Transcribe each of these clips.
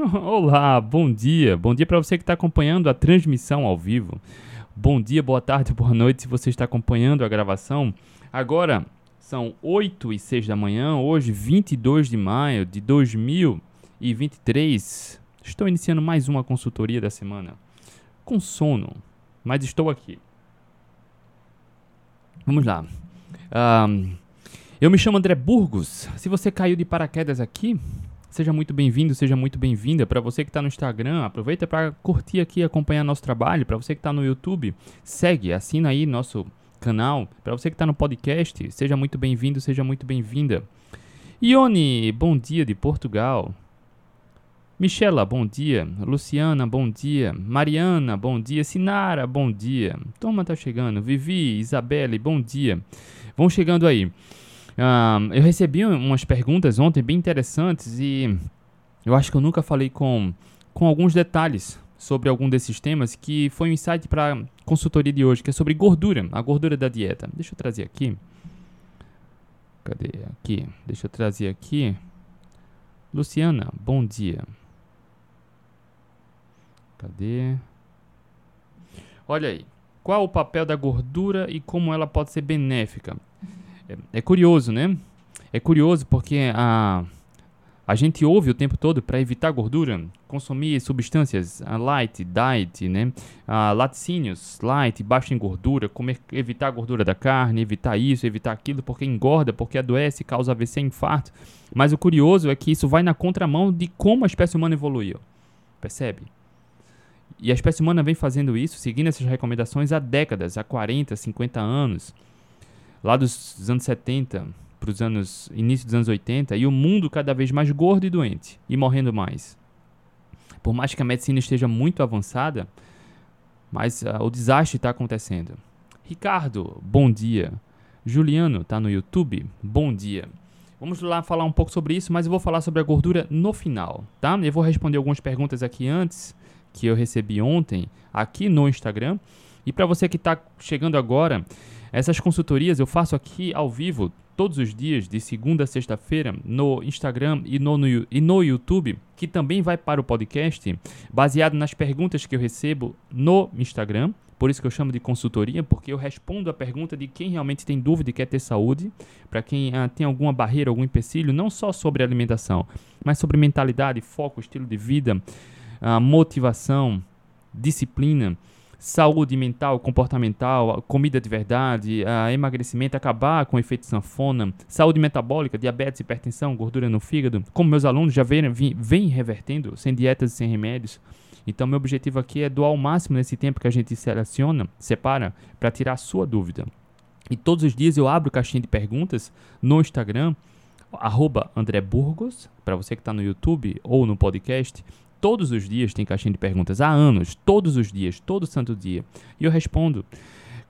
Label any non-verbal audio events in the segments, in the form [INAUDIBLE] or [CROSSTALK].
[LAUGHS] Olá, bom dia. Bom dia para você que está acompanhando a transmissão ao vivo. Bom dia, boa tarde, [LAUGHS] boa noite se você está acompanhando a gravação. Agora são 8 e 6 da manhã, hoje 22 de maio de 2023. Estou iniciando mais uma consultoria da semana. Com sono, mas estou aqui. Vamos lá. Um, eu me chamo André Burgos. Se você caiu de paraquedas aqui, seja muito bem-vindo, seja muito bem-vinda. Para você que está no Instagram, aproveita para curtir aqui e acompanhar nosso trabalho. Para você que está no YouTube, segue, assina aí nosso canal. Para você que está no podcast, seja muito bem-vindo, seja muito bem-vinda. Ione, bom dia de Portugal. Michela, bom dia. Luciana, bom dia. Mariana, bom dia. Sinara, bom dia. Toma, tá chegando. Vivi, Isabelle, bom dia. Vão chegando aí. Um, eu recebi umas perguntas ontem bem interessantes e eu acho que eu nunca falei com, com alguns detalhes sobre algum desses temas, que foi um insight para consultoria de hoje, que é sobre gordura, a gordura da dieta. Deixa eu trazer aqui. Cadê? Aqui. Deixa eu trazer aqui. Luciana, bom dia. Cadê? Olha aí. Qual o papel da gordura e como ela pode ser benéfica? É, é curioso, né? É curioso porque a, a gente ouve o tempo todo para evitar gordura, consumir substâncias a light, diet, né? A laticínios, light, baixo em gordura, comer, evitar a gordura da carne, evitar isso, evitar aquilo, porque engorda, porque adoece, causa AVC, infarto. Mas o curioso é que isso vai na contramão de como a espécie humana evoluiu. Percebe? E a espécie humana vem fazendo isso, seguindo essas recomendações há décadas, há 40, 50 anos lá dos anos 70 para os anos início dos anos 80 e o mundo cada vez mais gordo e doente e morrendo mais. Por mais que a medicina esteja muito avançada, mas uh, o desastre está acontecendo. Ricardo, bom dia. Juliano, está no YouTube? Bom dia. Vamos lá falar um pouco sobre isso, mas eu vou falar sobre a gordura no final, tá? Eu vou responder algumas perguntas aqui antes que eu recebi ontem aqui no Instagram. E para você que está chegando agora, essas consultorias eu faço aqui ao vivo todos os dias, de segunda a sexta-feira, no Instagram e no, no, e no YouTube, que também vai para o podcast, baseado nas perguntas que eu recebo no Instagram. Por isso que eu chamo de consultoria, porque eu respondo a pergunta de quem realmente tem dúvida e quer ter saúde, para quem ah, tem alguma barreira, algum empecilho, não só sobre alimentação, mas sobre mentalidade, foco, estilo de vida, ah, motivação, disciplina saúde mental, comportamental, comida de verdade, emagrecimento, acabar com o efeito sanfona, saúde metabólica, diabetes, hipertensão, gordura no fígado, como meus alunos já vêm, vêm revertendo, sem dietas e sem remédios. Então, meu objetivo aqui é doar o máximo nesse tempo que a gente seleciona, separa, para tirar a sua dúvida. E todos os dias eu abro caixinha de perguntas no Instagram, arroba André Burgos, para você que está no YouTube ou no podcast, Todos os dias tem caixinha de perguntas, há anos, todos os dias, todo santo dia. E eu respondo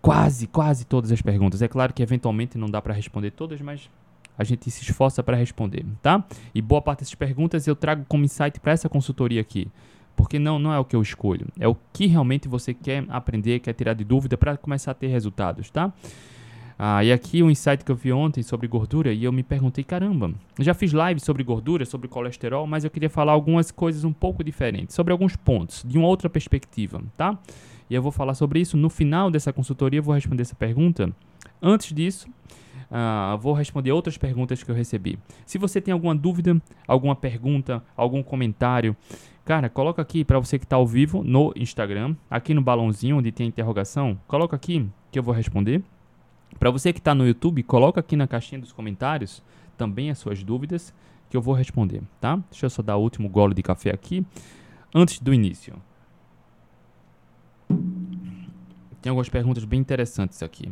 quase, quase todas as perguntas. É claro que eventualmente não dá para responder todas, mas a gente se esforça para responder, tá? E boa parte dessas perguntas eu trago como insight para essa consultoria aqui. Porque não, não é o que eu escolho, é o que realmente você quer aprender, quer tirar de dúvida para começar a ter resultados, tá? Ah, e aqui um insight que eu vi ontem sobre gordura e eu me perguntei, caramba, já fiz live sobre gordura, sobre colesterol, mas eu queria falar algumas coisas um pouco diferentes, sobre alguns pontos, de uma outra perspectiva, tá? E eu vou falar sobre isso no final dessa consultoria, eu vou responder essa pergunta. Antes disso, Uh, vou responder outras perguntas que eu recebi. Se você tem alguma dúvida, alguma pergunta, algum comentário, cara, coloca aqui para você que está ao vivo no Instagram, aqui no balãozinho onde tem interrogação, coloca aqui que eu vou responder. Para você que está no YouTube, coloca aqui na caixinha dos comentários também as suas dúvidas que eu vou responder, tá? Deixa eu só dar o último gole de café aqui antes do início. Tem algumas perguntas bem interessantes aqui.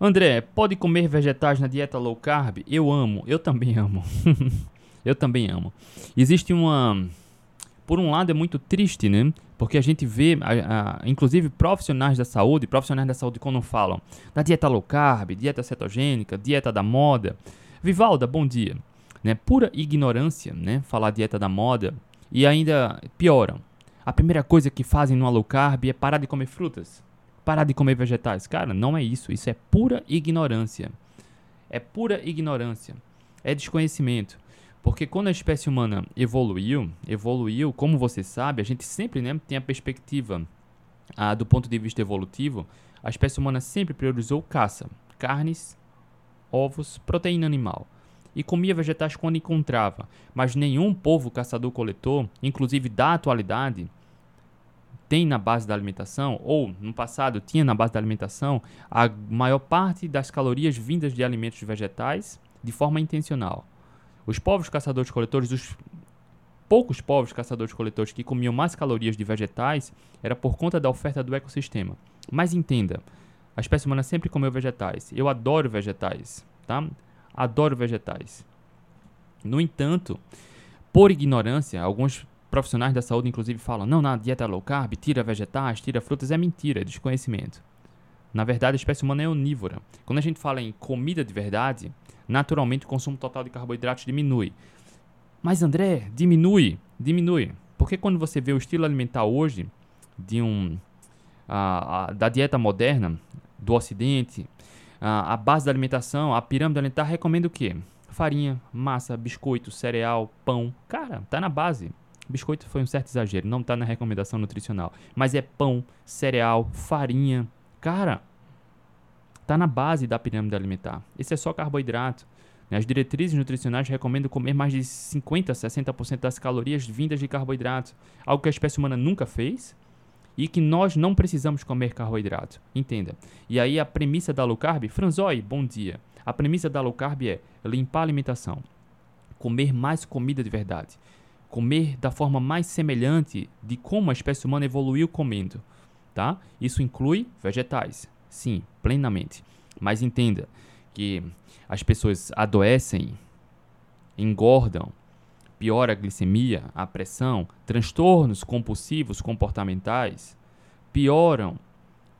André, pode comer vegetais na dieta low carb? Eu amo, eu também [LAUGHS] amo. eu também amo. Existe uma por um lado é muito triste, né? Porque a gente vê, a, a, inclusive profissionais da saúde, profissionais da saúde quando falam da dieta low carb, dieta cetogênica, dieta da moda. Vivalda, bom dia. Né? Pura ignorância, né? Falar dieta da moda e ainda pioram. A primeira coisa que fazem no low carb é parar de comer frutas, parar de comer vegetais. Cara, não é isso. Isso é pura ignorância. É pura ignorância. É desconhecimento. Porque quando a espécie humana evoluiu, evoluiu, como você sabe, a gente sempre né, tem a perspectiva ah, do ponto de vista evolutivo, a espécie humana sempre priorizou caça, carnes, ovos, proteína animal. E comia vegetais quando encontrava. Mas nenhum povo caçador-coletor, inclusive da atualidade, tem na base da alimentação, ou no passado tinha na base da alimentação, a maior parte das calorias vindas de alimentos vegetais de forma intencional. Os povos caçadores-coletores, os poucos povos caçadores-coletores que comiam mais calorias de vegetais, era por conta da oferta do ecossistema. Mas entenda, a espécie humana sempre comeu vegetais. Eu adoro vegetais, tá? Adoro vegetais. No entanto, por ignorância, alguns profissionais da saúde inclusive falam: "Não, na dieta low carb, tira vegetais, tira frutas", é mentira, é desconhecimento. Na verdade, a espécie humana é onívora. Quando a gente fala em comida de verdade, naturalmente o consumo total de carboidratos diminui. Mas André, diminui, diminui. Porque quando você vê o estilo alimentar hoje de um a, a, da dieta moderna do Ocidente, a, a base da alimentação, a pirâmide alimentar recomenda o quê? Farinha, massa, biscoito, cereal, pão. Cara, tá na base. Biscoito foi um certo exagero, não tá na recomendação nutricional. Mas é pão, cereal, farinha. Cara, tá na base da pirâmide alimentar. Esse é só carboidrato. As diretrizes nutricionais recomendam comer mais de 50 a 60% das calorias vindas de carboidratos, algo que a espécie humana nunca fez e que nós não precisamos comer carboidrato. Entenda. E aí a premissa da low carb, Franzói, bom dia. A premissa da low carb é limpar a alimentação, comer mais comida de verdade, comer da forma mais semelhante de como a espécie humana evoluiu comendo, tá? Isso inclui vegetais, sim, plenamente. Mas entenda que as pessoas adoecem, engordam, piora a glicemia, a pressão, transtornos compulsivos comportamentais, pioram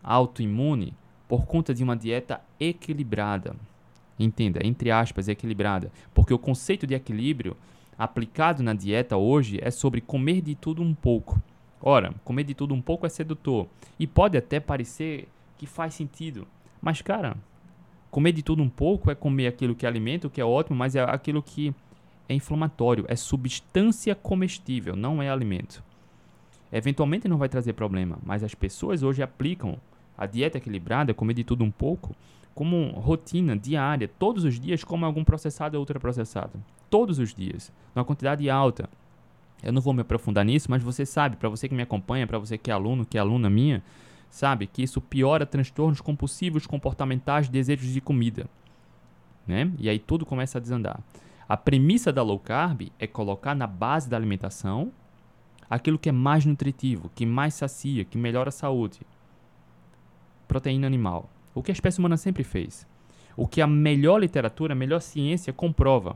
autoimune por conta de uma dieta equilibrada. Entenda, entre aspas, equilibrada, porque o conceito de equilíbrio aplicado na dieta hoje é sobre comer de tudo um pouco. Ora, comer de tudo um pouco é sedutor e pode até parecer que faz sentido, mas cara, comer de tudo um pouco é comer aquilo que alimenta, o que é ótimo, mas é aquilo que é inflamatório, é substância comestível, não é alimento. Eventualmente não vai trazer problema, mas as pessoas hoje aplicam a dieta equilibrada, comer de tudo um pouco, como rotina diária, todos os dias, como algum processado ou ultraprocessado. Todos os dias, numa quantidade alta. Eu não vou me aprofundar nisso, mas você sabe, para você que me acompanha, para você que é aluno, que é aluna minha, sabe que isso piora transtornos compulsivos comportamentais, desejos de comida. Né? E aí tudo começa a desandar. A premissa da low carb é colocar na base da alimentação aquilo que é mais nutritivo, que mais sacia, que melhora a saúde. Proteína animal. O que a espécie humana sempre fez. O que a melhor literatura, a melhor ciência comprova.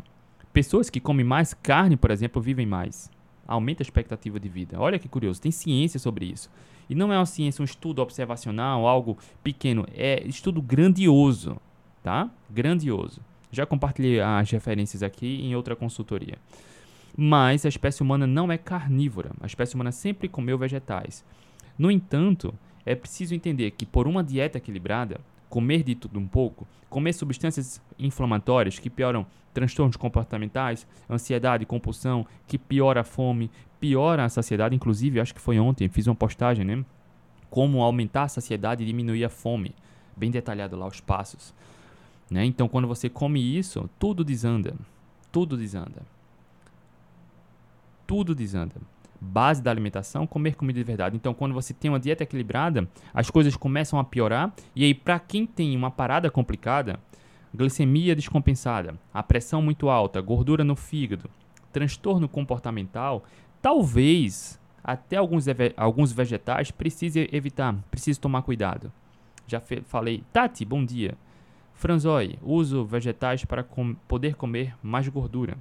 Pessoas que comem mais carne, por exemplo, vivem mais. Aumenta a expectativa de vida. Olha que curioso, tem ciência sobre isso. E não é uma ciência, um estudo observacional, algo pequeno. É estudo grandioso, tá? Grandioso. Já compartilhei as referências aqui em outra consultoria. Mas a espécie humana não é carnívora. A espécie humana sempre comeu vegetais. No entanto, é preciso entender que por uma dieta equilibrada, comer de tudo um pouco, comer substâncias inflamatórias que pioram transtornos comportamentais, ansiedade, compulsão, que piora a fome, piora a saciedade, inclusive, acho que foi ontem, fiz uma postagem, né? Como aumentar a saciedade e diminuir a fome. Bem detalhado lá os passos. Né? Então, quando você come isso, tudo desanda. Tudo desanda. Tudo desanda. Base da alimentação, comer comida de verdade. Então, quando você tem uma dieta equilibrada, as coisas começam a piorar. E aí, para quem tem uma parada complicada, glicemia descompensada, a pressão muito alta, gordura no fígado, transtorno comportamental, talvez até alguns, alguns vegetais precise evitar, precise tomar cuidado. Já falei, Tati, bom dia. Franzói, uso vegetais para com poder comer mais gordura.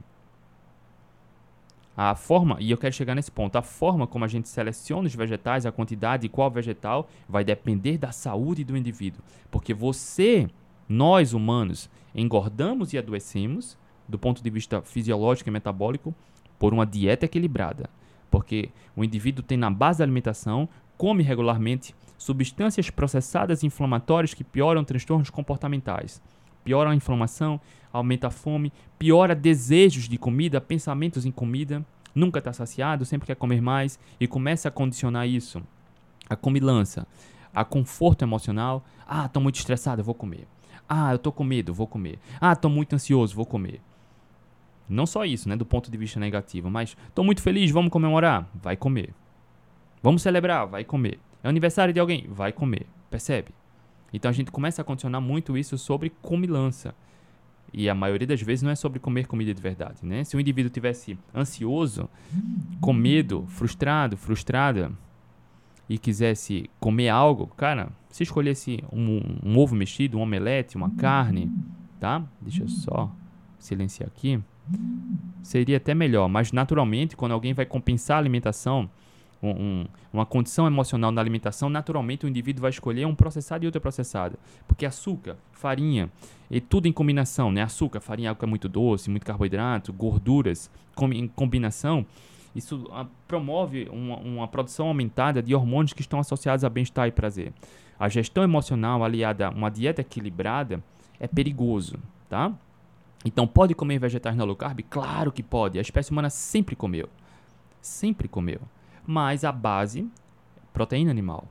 A forma, e eu quero chegar nesse ponto, a forma como a gente seleciona os vegetais, a quantidade e qual vegetal, vai depender da saúde do indivíduo. Porque você, nós humanos, engordamos e adoecemos, do ponto de vista fisiológico e metabólico, por uma dieta equilibrada. Porque o indivíduo tem na base da alimentação, come regularmente, substâncias processadas inflamatórias que pioram transtornos comportamentais. Piora a inflamação, aumenta a fome, piora desejos de comida, pensamentos em comida, nunca está saciado, sempre quer comer mais e começa a condicionar isso, a comilança, a conforto emocional. Ah, estou muito estressado, vou comer. Ah, eu estou com medo, vou comer. Ah, estou muito ansioso, vou comer. Não só isso, né, do ponto de vista negativo, mas estou muito feliz, vamos comemorar, vai comer. Vamos celebrar, vai comer. É aniversário de alguém, vai comer. Percebe? Então a gente começa a condicionar muito isso sobre comilança. E a maioria das vezes não é sobre comer comida de verdade, né? Se o indivíduo tivesse ansioso, com medo, frustrado, frustrada e quisesse comer algo, cara, se escolhesse um, um ovo mexido, um omelete, uma carne, tá? Deixa eu só silenciar aqui. Seria até melhor, mas naturalmente, quando alguém vai compensar a alimentação, um, um, uma condição emocional na alimentação, naturalmente o indivíduo vai escolher um processado e outro processado. Porque açúcar, farinha, e tudo em combinação, né? Açúcar, farinha, algo que é muito doce, muito carboidrato, gorduras, com, em combinação, isso a, ah, promove uma, uma produção aumentada de hormônios que estão associados a bem-estar e prazer. A gestão emocional aliada a uma dieta equilibrada é perigoso, tá? Então, pode comer vegetais na low carb? Claro que pode. A espécie humana sempre comeu. Sempre comeu mais a base proteína animal.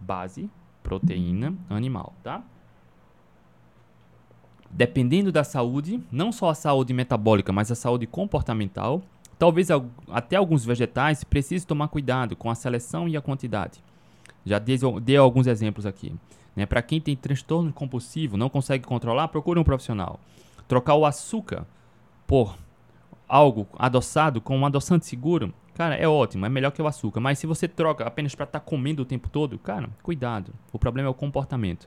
Base proteína animal, tá? Dependendo da saúde, não só a saúde metabólica, mas a saúde comportamental, talvez até alguns vegetais precisem tomar cuidado com a seleção e a quantidade. Já dei, alguns exemplos aqui. Né? Para quem tem transtorno compulsivo, não consegue controlar, procure um profissional. Trocar o açúcar por algo adoçado com um adoçante seguro Cara, é ótimo, é melhor que o açúcar. Mas se você troca apenas para estar tá comendo o tempo todo, cara, cuidado. O problema é o comportamento.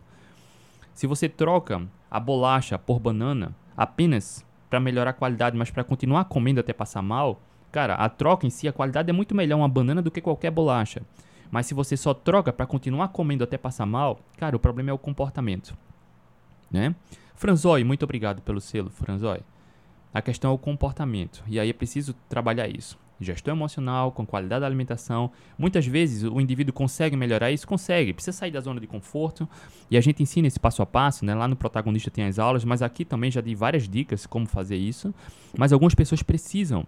Se você troca a bolacha por banana apenas para melhorar a qualidade, mas para continuar comendo até passar mal, cara, a troca em si, a qualidade é muito melhor uma banana do que qualquer bolacha. Mas se você só troca para continuar comendo até passar mal, cara, o problema é o comportamento. Né? Franzói, muito obrigado pelo selo, Franzói. A questão é o comportamento. E aí é preciso trabalhar isso gestão emocional, com qualidade da alimentação. Muitas vezes o indivíduo consegue melhorar isso, consegue, precisa sair da zona de conforto. E a gente ensina esse passo a passo, né? Lá no protagonista tem as aulas, mas aqui também já dei várias dicas como fazer isso. Mas algumas pessoas precisam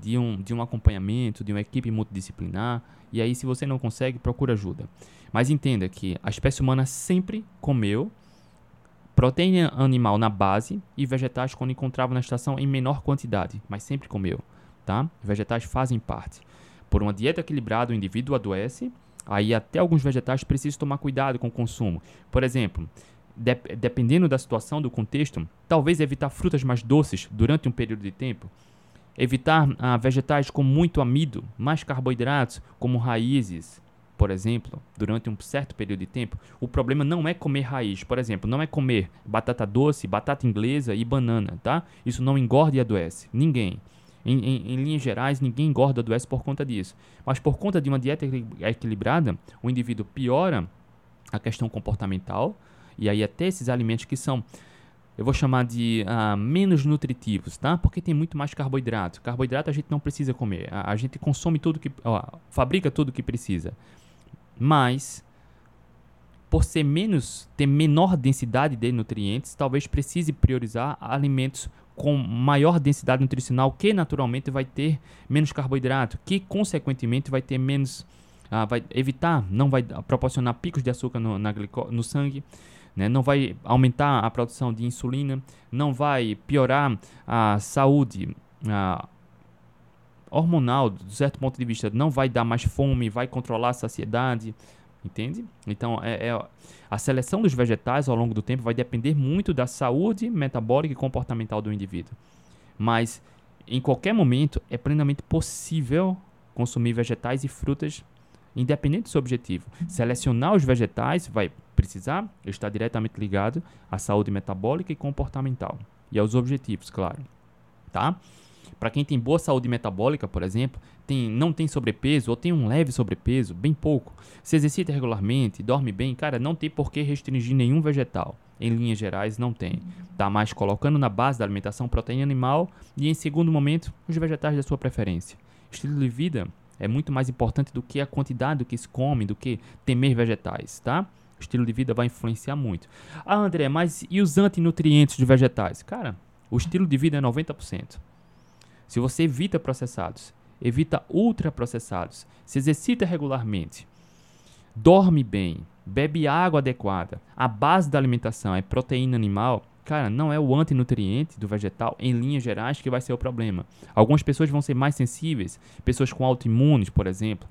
de um, de um acompanhamento, de uma equipe multidisciplinar. E aí, se você não consegue, procura ajuda. Mas entenda que a espécie humana sempre comeu proteína animal na base e vegetais quando encontrava na estação em menor quantidade, mas sempre comeu tá? Vegetais fazem parte. Por uma dieta equilibrada, o indivíduo adoece, aí até alguns vegetais precisam tomar cuidado com o consumo. Por exemplo, de dependendo da situação, do contexto, talvez evitar frutas mais doces durante um período de tempo, evitar ah, vegetais com muito amido, mais carboidratos, como raízes, por exemplo, durante um certo período de tempo, o problema não é comer raiz. Por exemplo, não é comer batata doce, batata inglesa e banana, tá? Isso não engorda e adoece. Ninguém. Em, em, em, linhas gerais, ninguém engorda do S por conta disso. Mas por conta de uma dieta equilibrada, o indivíduo piora a questão comportamental, e aí até esses alimentos que são, eu vou chamar de uh, menos nutritivos, tá? Porque tem muito mais carboidrato. Carboidrato a gente não precisa comer. A, a gente consome tudo que. Ó, fabrica tudo que precisa. Mas por ser menos, ter menor densidade de nutrientes, talvez precise priorizar alimentos com maior densidade nutricional, que naturalmente vai ter menos carboidrato, que consequentemente vai ter menos, ah, vai evitar, não vai proporcionar picos de açúcar no, na no sangue, né? não vai aumentar a produção de insulina, não vai piorar a saúde ah, hormonal, de certo ponto de vista, não vai dar mais fome, vai controlar a saciedade, entende? Então, é, é, a seleção dos vegetais ao longo do tempo vai depender muito da saúde metabólica e comportamental do indivíduo. Mas, em qualquer momento, é plenamente possível consumir vegetais e frutas, independente do seu objetivo. Selecionar os vegetais vai precisar estar diretamente ligado à saúde metabólica e comportamental e aos objetivos, claro. Tá? Para quem tem boa saúde metabólica, por exemplo, tem, não tem sobrepeso ou tem um leve sobrepeso, bem pouco, se exercita regularmente, dorme bem, cara, não tem por que restringir nenhum vegetal. Em linhas gerais, não tem. Tá mais colocando na base da alimentação proteína animal e, em segundo momento, os vegetais da sua preferência. Estilo de vida é muito mais importante do que a quantidade do que se come, do que temer vegetais, tá? Estilo de vida vai influenciar muito. Ah, André, mas e os antinutrientes de vegetais? Cara, o estilo de vida é 90%. Se você evita processados, evita ultraprocessados, se exercita regularmente, dorme bem, bebe água adequada, a base da alimentação é proteína animal, cara, não é o antinutriente do vegetal, em linhas gerais, que vai ser o problema. Algumas pessoas vão ser mais sensíveis, pessoas com autoimunes, por exemplo,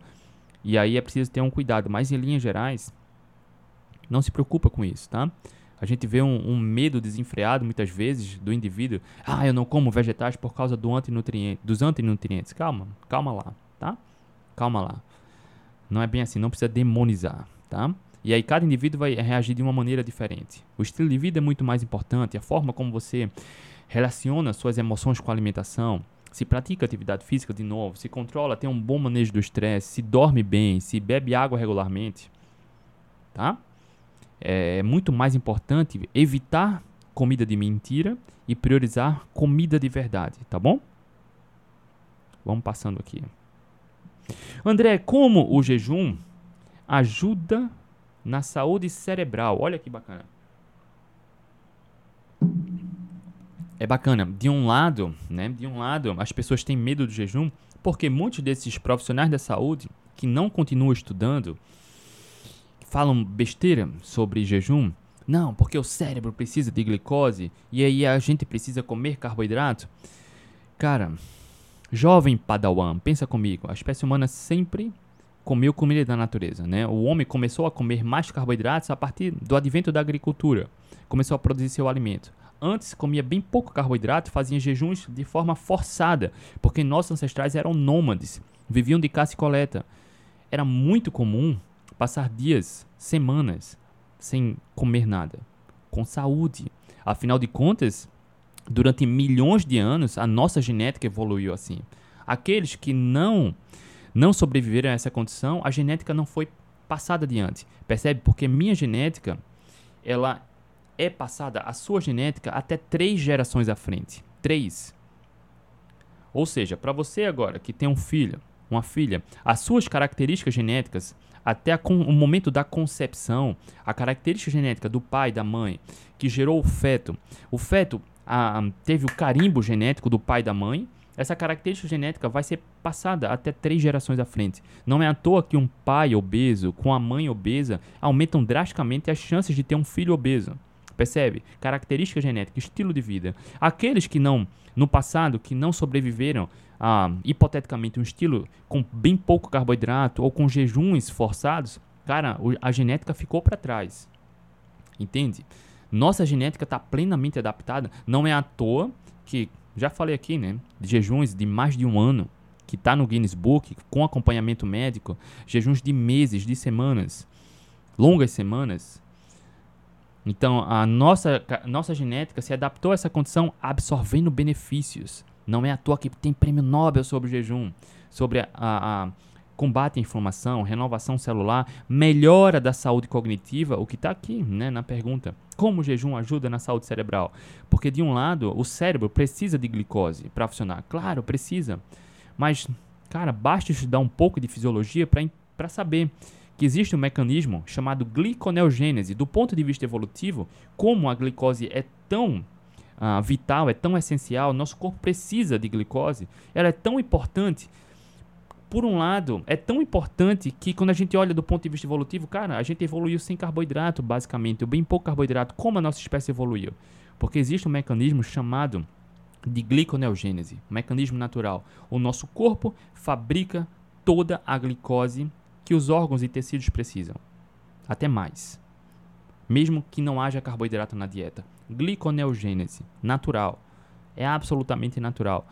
e aí é preciso ter um cuidado, mas em linhas gerais, não se preocupa com isso, tá? A gente vê um, um, medo desenfreado muitas vezes do indivíduo. Ah, eu não como vegetais por causa do antinutriente, dos antinutrientes. Calma, calma lá, tá? Calma lá. Não é bem assim, não precisa demonizar, tá? E aí cada indivíduo vai reagir de uma maneira diferente. O estilo de vida é muito mais importante, a forma como você relaciona suas emoções com a alimentação, se pratica atividade física de novo, se controla, tem um bom manejo do estresse, se dorme bem, se bebe água regularmente, tá? É muito mais importante evitar comida de mentira e priorizar comida de verdade, tá bom? Vamos passando aqui. André, como o jejum ajuda na saúde cerebral. Olha que bacana. É bacana. De um lado, né? De um lado, as pessoas têm medo do jejum porque muitos desses profissionais da saúde que não continuam estudando falam besteira sobre jejum. Não, porque o cérebro precisa de glicose e aí a gente precisa comer carboidrato. Cara, jovem padawan, pensa comigo. A espécie humana sempre comeu comida da natureza, né? O homem começou a comer mais carboidratos a partir do advento da agricultura. Começou a produzir seu alimento. Antes comia bem pouco carboidrato, fazia jejuns de forma forçada, porque nossos ancestrais eram nômades, viviam de caça e coleta. Era muito comum passar dias, semanas sem comer nada, com saúde. Afinal de contas, durante milhões de anos a nossa genética evoluiu assim. Aqueles que não não sobreviveram a essa condição, a genética não foi passada adiante. Percebe? Porque minha genética, ela é passada, a sua genética, até três gerações à frente. Três. Ou seja, para você agora que tem um filho, uma filha, as suas características genéticas, até o momento da concepção, a característica genética do pai da mãe que gerou o feto, o feto a, teve o carimbo genético do pai e da mãe, essa característica genética vai ser passada até três gerações à frente. Não é à toa que um pai obeso com a mãe obesa aumentam drasticamente as chances de ter um filho obeso. Percebe? Característica genética, estilo de vida. Aqueles que não, no passado, que não sobreviveram a, hipoteticamente, um estilo com bem pouco carboidrato ou com jejuns forçados, cara, a genética ficou para trás. Entende? Nossa genética está plenamente adaptada. Não é à toa que já falei aqui, né? De jejuns de mais de um ano, que está no Guinness Book, com acompanhamento médico, jejuns de meses, de semanas, longas semanas. Então, a nossa, nossa genética se adaptou a essa condição absorvendo benefícios. Não é à toa que tem prêmio Nobel sobre jejum, sobre a, a, a combate à inflamação, renovação celular, melhora da saúde cognitiva, o que está aqui né, na pergunta. Como o jejum ajuda na saúde cerebral? Porque, de um lado, o cérebro precisa de glicose para funcionar. Claro, precisa. Mas, cara, basta estudar um pouco de fisiologia para saber que existe um mecanismo chamado gliconeogênese. Do ponto de vista evolutivo, como a glicose é tão uh, vital, é tão essencial, nosso corpo precisa de glicose, ela é tão importante por um lado, é tão importante que quando a gente olha do ponto de vista evolutivo, cara, a gente evoluiu sem carboidrato, basicamente, ou bem pouco carboidrato, como a nossa espécie evoluiu. Porque existe um mecanismo chamado de gliconeogênese, um mecanismo natural. O nosso corpo fabrica toda a glicose que os órgãos e tecidos precisam. Até mais. Mesmo que não haja carboidrato na dieta. Gliconeogênese, natural. É absolutamente natural.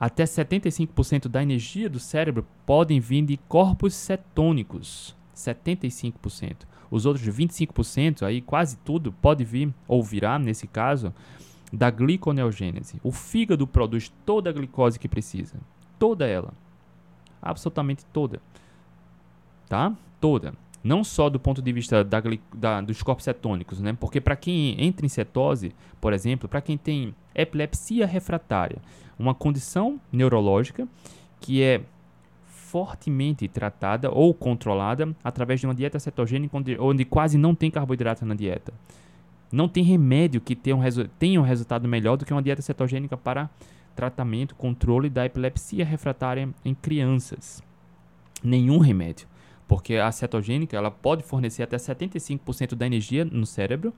Até 75% da energia do cérebro podem vir de corpos cetônicos. 75%. Os outros 25%, aí quase tudo, pode vir, ou virá nesse caso, da gliconeogênese. O fígado produz toda a glicose que precisa. Toda ela. Absolutamente toda. Tá? Toda. Não só do ponto de vista da, da, dos corpos cetônicos, né? Porque para quem entra em cetose, por exemplo, para quem tem epilepsia refratária, uma condição neurológica que é fortemente tratada ou controlada através de uma dieta cetogênica onde, onde quase não tem carboidrato na dieta. Não tem remédio que tenha um, tenha um resultado melhor do que uma dieta cetogênica para tratamento, controle da epilepsia refratária em crianças. Nenhum remédio, porque a cetogênica ela pode fornecer até 75% da energia no cérebro,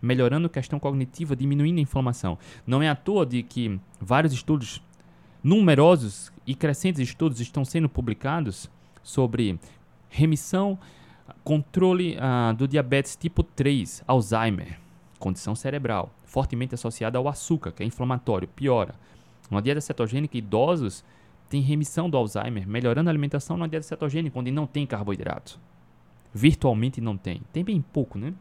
melhorando a questão cognitiva, diminuindo a inflamação. Não é à toa de que vários estudos, numerosos e crescentes estudos estão sendo publicados sobre remissão, controle uh, do diabetes tipo 3, Alzheimer, condição cerebral, fortemente associada ao açúcar, que é inflamatório, piora. Uma dieta cetogênica, idosos têm remissão do Alzheimer, melhorando a alimentação numa dieta cetogênica, onde não tem carboidrato. Virtualmente não tem. Tem bem pouco, né?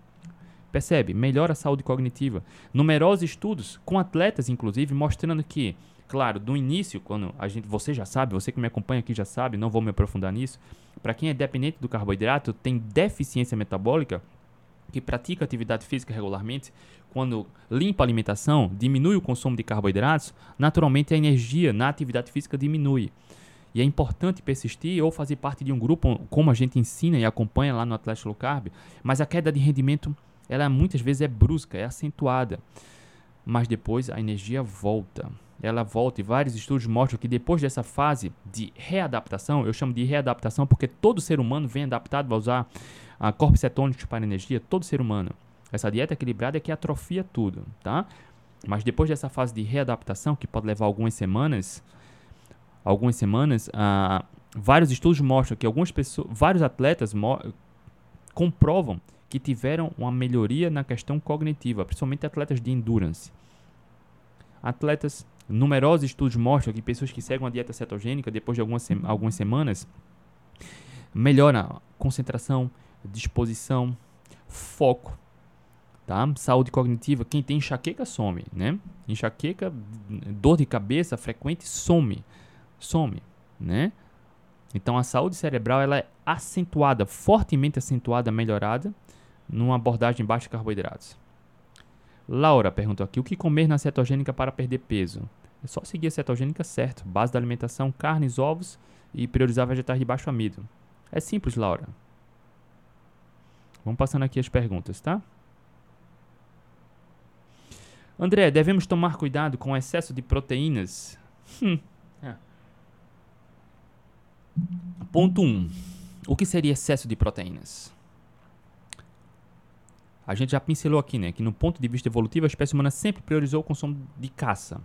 Percebe? Melhora a saúde cognitiva. Numerosos estudos, com atletas inclusive, mostrando que, claro, do início, quando a gente, você já sabe, você que me acompanha aqui já sabe, não vou me aprofundar nisso. Para quem é dependente do carboidrato, tem deficiência metabólica, que pratica atividade física regularmente, quando limpa a alimentação, diminui o consumo de carboidratos, naturalmente a energia na atividade física diminui. E é importante persistir ou fazer parte de um grupo, como a gente ensina e acompanha lá no Atlético Low Carb, mas a queda de rendimento ela muitas vezes é brusca, é acentuada, mas depois a energia volta. Ela volta e vários estudos mostram que depois dessa fase de readaptação, eu chamo de readaptação porque todo ser humano vem adaptado a usar a corpos cetônicos para energia, todo ser humano. Essa dieta equilibrada é que atrofia tudo, tá? Mas depois dessa fase de readaptação, que pode levar algumas semanas, algumas semanas, ah, vários estudos mostram que algumas pessoas, vários atletas comprovam que tiveram uma melhoria na questão cognitiva, principalmente atletas de endurance. Atletas, numerosos estudos mostram que pessoas que seguem uma dieta cetogênica depois de algumas, algumas semanas melhoram concentração, disposição, foco, tá? Saúde cognitiva. Quem tem enxaqueca some, né? Enxaqueca, dor de cabeça frequente some, some, né? Então a saúde cerebral ela é acentuada, fortemente acentuada, melhorada numa abordagem baixa de carboidratos. Laura perguntou aqui: o que comer na cetogênica para perder peso? É só seguir a cetogênica certo, base da alimentação, carnes, ovos e priorizar vegetais de baixo amido. É simples, Laura. Vamos passando aqui as perguntas, tá? André, devemos tomar cuidado com o excesso de proteínas? Hum. É. Ponto 1. Um. O que seria excesso de proteínas? A gente já pincelou aqui, né, que no ponto de vista evolutivo a espécie humana sempre priorizou o consumo de caça,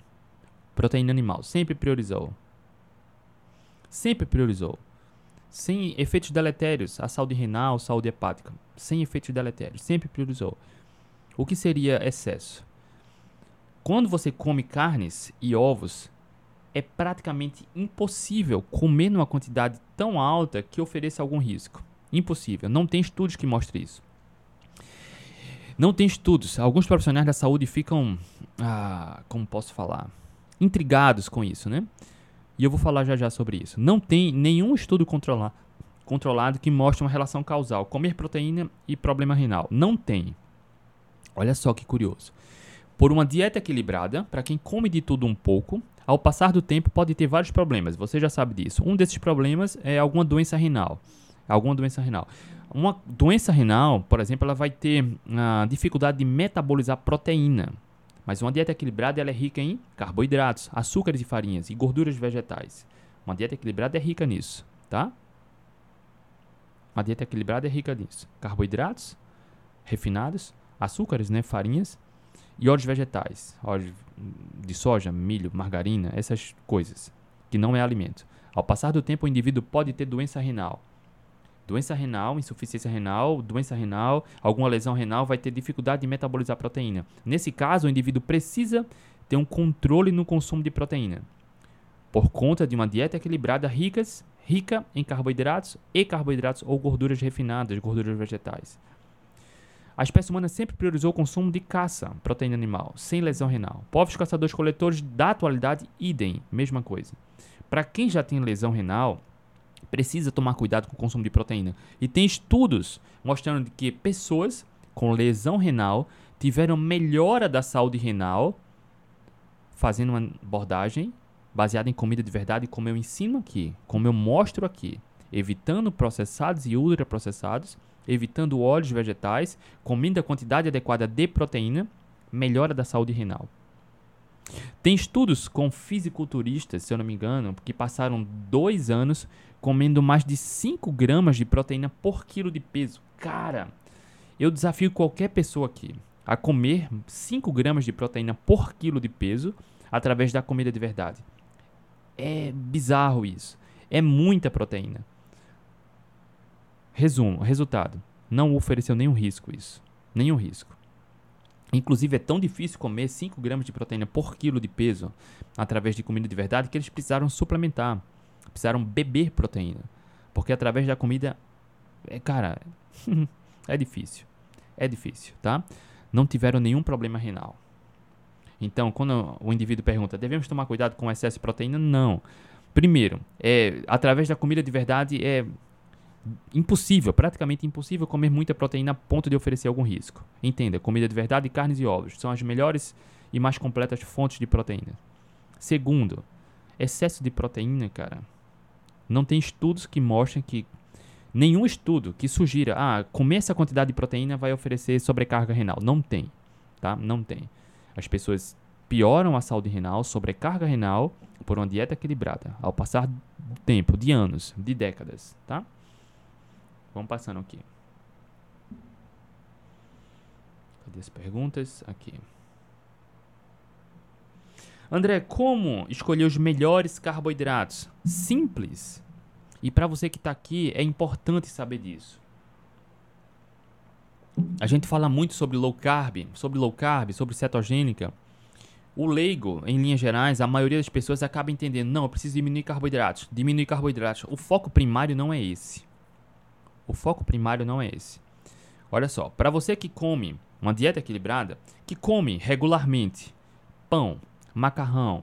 proteína animal, sempre priorizou. Sempre priorizou. Sem efeitos deletérios, a saúde renal, saúde hepática, sem efeitos deletérios, sempre priorizou. O que seria excesso? Quando você come carnes e ovos, é praticamente impossível comer numa quantidade tão alta que ofereça algum risco. Impossível. Não tem estudos que mostrem isso. Não tem estudos. Alguns profissionais da saúde ficam, ah, como posso falar, intrigados com isso, né? E eu vou falar já já sobre isso. Não tem nenhum estudo controlar, controlado que mostre uma relação causal. Comer proteína e problema renal. Não tem. Olha só que curioso. Por uma dieta equilibrada, para quem come de tudo um pouco, ao passar do tempo pode ter vários problemas. Você já sabe disso. Um desses problemas é alguma doença renal. Alguma doença renal. Uma doença renal, por exemplo, ela vai ter a uh, dificuldade de metabolizar proteína. Mas uma dieta equilibrada ela é rica em carboidratos, açúcares e farinhas e gorduras vegetais. Uma dieta equilibrada é rica nisso, tá? Uma dieta equilibrada é rica nisso. Carboidratos refinados, açúcares, né, farinhas e óleos vegetais, óleo de soja, milho, margarina, essas coisas que não é alimento. Ao passar do tempo, o indivíduo pode ter doença renal. Doença renal, insuficiência renal, doença renal, alguma lesão renal vai ter dificuldade de metabolizar proteína. Nesse caso, o indivíduo precisa ter um controle no consumo de proteína. Por conta de uma dieta equilibrada ricas, rica em carboidratos e carboidratos ou gorduras refinadas, gorduras vegetais. A espécie humana sempre priorizou o consumo de caça, proteína animal, sem lesão renal. Povos caçadores-coletores da atualidade, idem, mesma coisa. Para quem já tem lesão renal, precisa tomar cuidado com o consumo de proteína. E tem estudos mostrando que pessoas com lesão renal tiveram melhora da saúde renal fazendo uma abordagem baseada em comida de verdade, como eu ensino aqui, como eu mostro aqui, evitando processados e ultraprocessados, evitando óleos vegetais, comendo a quantidade adequada de proteína, melhora da saúde renal. Tem estudos com fisiculturistas, se eu não me engano, que passaram dois anos comendo mais de 5 gramas de proteína por quilo de peso. Cara, eu desafio qualquer pessoa aqui a comer 5 gramas de proteína por quilo de peso através da comida de verdade. É bizarro isso. É muita proteína. Resumo, resultado. Não ofereceu nenhum risco isso. Nenhum risco. Inclusive, é tão difícil comer 5 gramas de proteína por quilo de peso através de comida de verdade que eles precisaram suplementar. Precisaram beber proteína. Porque através da comida, é, cara, [LAUGHS] é difícil. É difícil, tá? Não tiveram nenhum problema renal. Então, quando o indivíduo pergunta, devemos tomar cuidado com o excesso de proteína? Não. Primeiro, é, através da comida de verdade, é impossível, praticamente impossível comer muita proteína a ponto de oferecer algum risco. Entenda, comida de verdade, carnes e ovos são as melhores e mais completas fontes de proteína. Segundo, excesso de proteína, cara. Não tem estudos que mostrem que nenhum estudo que sugira, ah, comer essa quantidade de proteína vai oferecer sobrecarga renal. Não tem, tá? Não tem. As pessoas pioram a saúde renal, sobrecarga renal por uma dieta equilibrada, ao passar tempo, de anos, de décadas, tá? Vamos passando aqui. Cadê as perguntas? Aqui. André, como escolher os melhores carboidratos? Simples. E para você que está aqui, é importante saber disso. A gente fala muito sobre low carb, sobre low carb, sobre cetogênica. O leigo, em linhas gerais, a maioria das pessoas acaba entendendo, não, eu preciso diminuir carboidratos, diminuir carboidratos. O foco primário não é esse. O foco primário não é esse. Olha só, para você que come uma dieta equilibrada, que come regularmente pão, macarrão,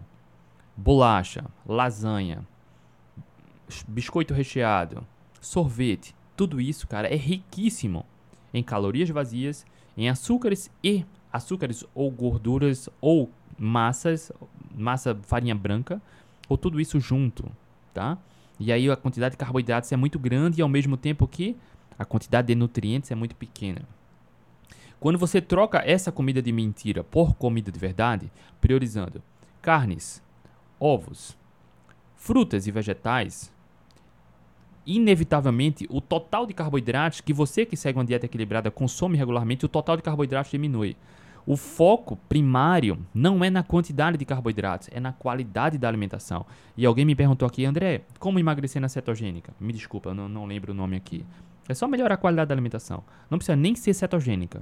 bolacha, lasanha, biscoito recheado, sorvete, tudo isso, cara, é riquíssimo em calorias vazias, em açúcares e açúcares ou gorduras ou massas, massa farinha branca, ou tudo isso junto, tá? E aí a quantidade de carboidratos é muito grande e ao mesmo tempo que a quantidade de nutrientes é muito pequena. Quando você troca essa comida de mentira por comida de verdade, priorizando carnes, ovos, frutas e vegetais, inevitavelmente o total de carboidratos que você que segue uma dieta equilibrada consome regularmente, o total de carboidratos diminui. O foco primário não é na quantidade de carboidratos, é na qualidade da alimentação. E alguém me perguntou aqui, André, como emagrecer na cetogênica? Me desculpa, eu não, não lembro o nome aqui. É só melhorar a qualidade da alimentação. Não precisa nem ser cetogênica.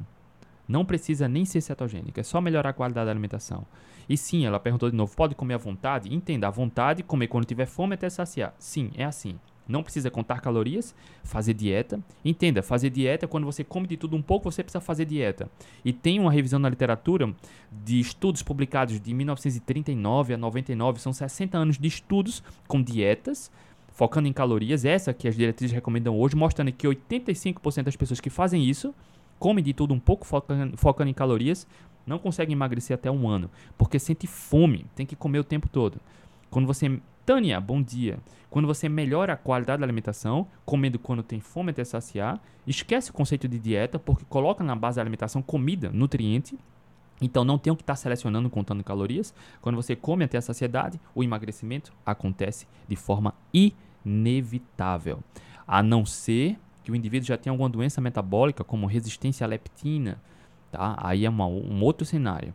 Não precisa nem ser cetogênica, é só melhorar a qualidade da alimentação. E sim, ela perguntou de novo: pode comer à vontade? Entenda, à vontade, comer quando tiver fome até saciar. Sim, é assim. Não precisa contar calorias, fazer dieta. Entenda, fazer dieta, quando você come de tudo um pouco, você precisa fazer dieta. E tem uma revisão na literatura de estudos publicados de 1939 a 99, são 60 anos de estudos com dietas, focando em calorias, essa que as diretrizes recomendam hoje, mostrando que 85% das pessoas que fazem isso, comem de tudo um pouco, focando, focando em calorias, não conseguem emagrecer até um ano, porque sente fome, tem que comer o tempo todo. Quando você Tânia, bom dia. Quando você melhora a qualidade da alimentação, comendo quando tem fome até saciar, esquece o conceito de dieta, porque coloca na base da alimentação comida, nutriente. Então não tem que estar tá selecionando contando calorias. Quando você come até a saciedade, o emagrecimento acontece de forma inevitável. A não ser o indivíduo já tenha alguma doença metabólica, como resistência à leptina, tá? Aí é uma, um outro cenário.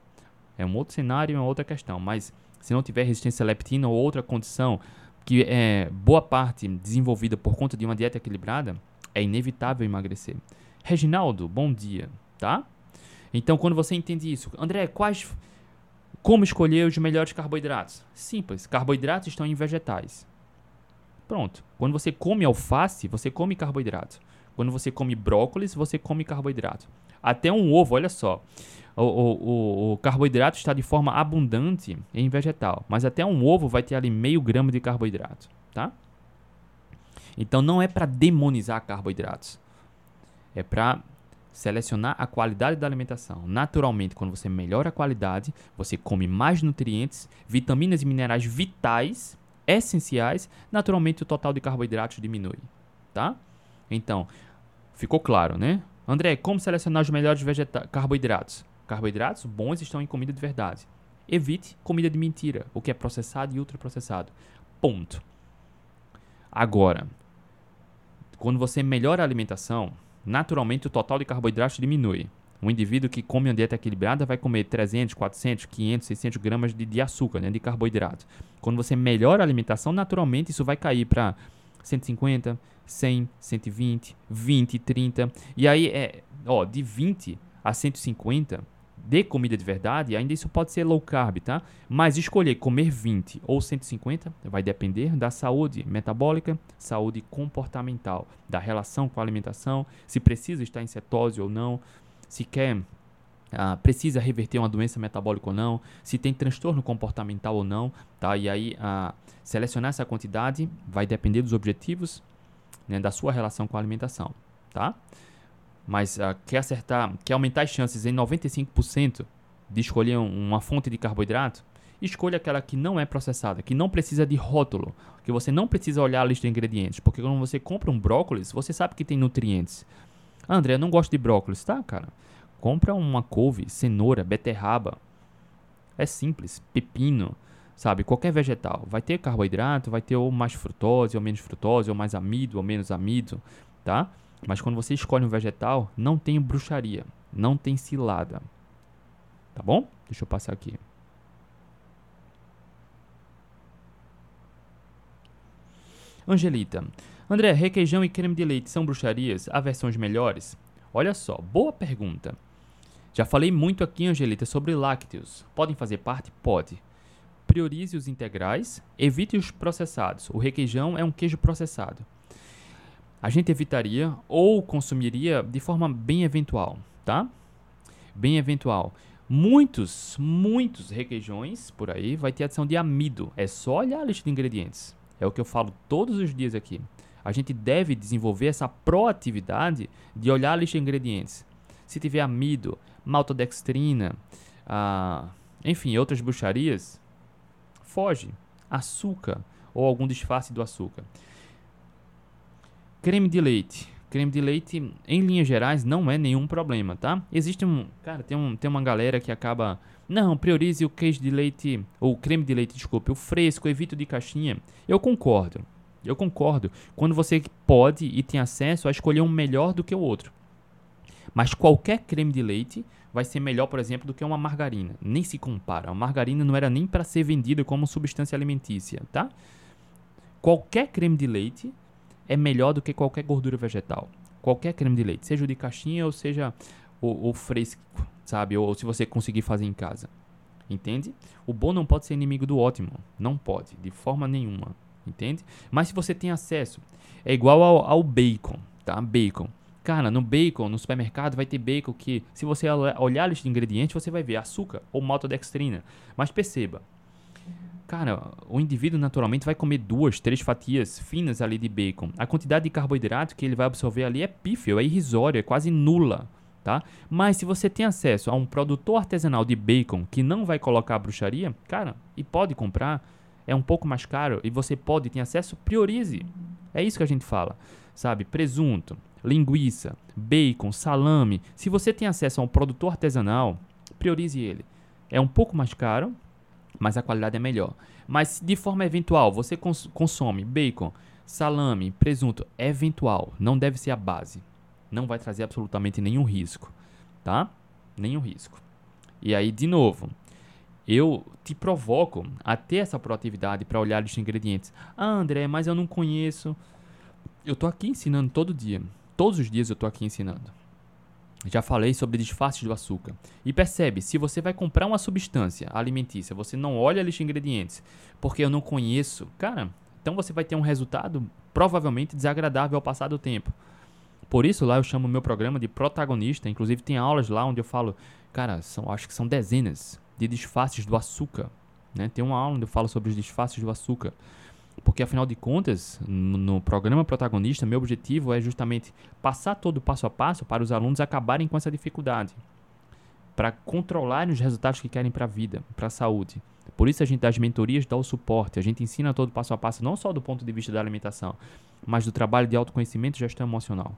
É um outro cenário, é uma outra questão, mas se não tiver resistência à leptina ou outra condição que é boa parte desenvolvida por conta de uma dieta equilibrada, é inevitável emagrecer. Reginaldo, bom dia, tá? Então, quando você entende isso, André, quais como escolher os melhores carboidratos? Simples, carboidratos estão em vegetais. Pronto. Quando você come alface, você come carboidrato. Quando você come brócolis, você come carboidrato. Até um ovo, olha só o, o, o, carboidrato está de forma abundante em vegetal, mas até um ovo vai ter ali meio grama de carboidrato, tá? Então não é para demonizar carboidratos, é para selecionar a qualidade da alimentação. Naturalmente, quando você melhora a qualidade, você come mais nutrientes, vitaminas e minerais vitais, essenciais, naturalmente o total de carboidratos diminui, tá? Então, ficou claro, né? André, como selecionar os melhores carboidratos? Carboidratos bons estão em comida de verdade. Evite comida de mentira, o que é processado e ultraprocessado. Ponto. Agora, quando você melhora a alimentação, naturalmente o total de carboidratos diminui. Um indivíduo que come uma dieta equilibrada vai comer 300, 400, 500, 600 gramas de, de açúcar, né, de carboidrato. Quando você melhora a alimentação, naturalmente isso vai cair para 150, 100, 120, 20, 30. E aí, é, ó, de 20 a 150 de comida de verdade, ainda isso pode ser low carb, tá? Mas escolher comer 20 ou 150 vai depender da saúde metabólica, saúde comportamental, da relação com a alimentação, se precisa estar em cetose ou não, se quer Uh, precisa reverter uma doença metabólica ou não, se tem transtorno comportamental ou não, tá? E aí uh, selecionar essa quantidade vai depender dos objetivos, né, da sua relação com a alimentação, tá? Mas uh, quer acertar, quer aumentar as chances em 95% de escolher uma fonte de carboidrato, escolha aquela que não é processada, que não precisa de rótulo, que você não precisa olhar a lista de ingredientes, porque quando você compra um brócolis, você sabe que tem nutrientes. André, eu não gosto de brócolis, tá, cara? Compra uma couve, cenoura, beterraba. É simples, pepino, sabe? Qualquer vegetal. Vai ter carboidrato, vai ter ou mais frutose ou menos frutose, ou mais amido ou menos amido, tá? Mas quando você escolhe um vegetal, não tem bruxaria, não tem cilada. Tá bom? Deixa eu passar aqui. Angelita. André, requeijão e creme de leite são bruxarias? Há versões melhores? Olha só, boa pergunta. Já falei muito aqui, Angelita, sobre lácteos. Podem fazer parte? Pode. Priorize os integrais, evite os processados. O requeijão é um queijo processado. A gente evitaria ou consumiria de forma bem eventual, tá? Bem eventual. Muitos, muitos requeijões por aí vai ter adição de amido. É só olhar a lista de ingredientes. É o que eu falo todos os dias aqui. A gente deve desenvolver essa proatividade de olhar a lista de ingredientes. Se tiver amido, maltodextrina, ah, enfim, outras bruxarias, foge. Açúcar ou algum disfarce do açúcar. Creme de leite. Creme de leite, em linhas gerais, não é nenhum problema, tá? Existe um. Cara, tem, um, tem uma galera que acaba. Não, priorize o queijo de leite. Ou creme de leite, desculpe, o fresco, evito de caixinha. Eu concordo. Eu concordo. Quando você pode e tem acesso a escolher um melhor do que o outro. Mas qualquer creme de leite vai ser melhor, por exemplo, do que uma margarina. Nem se compara. A margarina não era nem para ser vendida como substância alimentícia, tá? Qualquer creme de leite é melhor do que qualquer gordura vegetal. Qualquer creme de leite, seja o de caixinha ou seja o, o fresco, sabe? Ou, ou se você conseguir fazer em casa. Entende? O bom não pode ser inimigo do ótimo. Não pode, de forma nenhuma. Entende? Mas se você tem acesso, é igual ao, ao bacon, tá? Bacon. Cara, no bacon, no supermercado, vai ter bacon que, se você olhar a lista de ingredientes, você vai ver açúcar ou maltodextrina. Mas perceba, cara, o indivíduo naturalmente vai comer duas, três fatias finas ali de bacon. A quantidade de carboidrato que ele vai absorver ali é pífio, é irrisória, é quase nula. Tá? Mas se você tem acesso a um produtor artesanal de bacon que não vai colocar a bruxaria, cara, e pode comprar, é um pouco mais caro e você pode ter acesso, priorize. É isso que a gente fala, sabe? Presunto, linguiça, bacon, salame. Se você tem acesso a um produtor artesanal, priorize ele. É um pouco mais caro, mas a qualidade é melhor. Mas de forma eventual, você cons consome bacon, salame, presunto, eventual, não deve ser a base. Não vai trazer absolutamente nenhum risco, tá? Nenhum risco. E aí, de novo, eu te provoco a ter essa proatividade para olhar os ingredientes. Ah, André, mas eu não conheço. Eu tô aqui ensinando todo dia. Todos os dias eu tô aqui ensinando. Já falei sobre disfarces do açúcar. E percebe, se você vai comprar uma substância alimentícia, você não olha a lista de ingredientes, porque eu não conheço, cara, então você vai ter um resultado provavelmente desagradável ao passar do tempo. Por isso lá eu chamo o meu programa de protagonista, inclusive tem aulas lá onde eu falo, cara, são, acho que são dezenas de disfarces do açúcar, né? Tem uma aula onde eu falo sobre os disfarces do açúcar. Porque afinal de contas, no, programa protagonista, meu objetivo é justamente passar todo o passo a passo para os alunos acabarem com essa dificuldade, para controlarem os resultados que querem para a vida, para a saúde. Por isso a gente dá as mentorias, dá o suporte, a gente ensina todo passo a passo, não só do ponto de vista da alimentação, mas do trabalho de autoconhecimento e gestão emocional.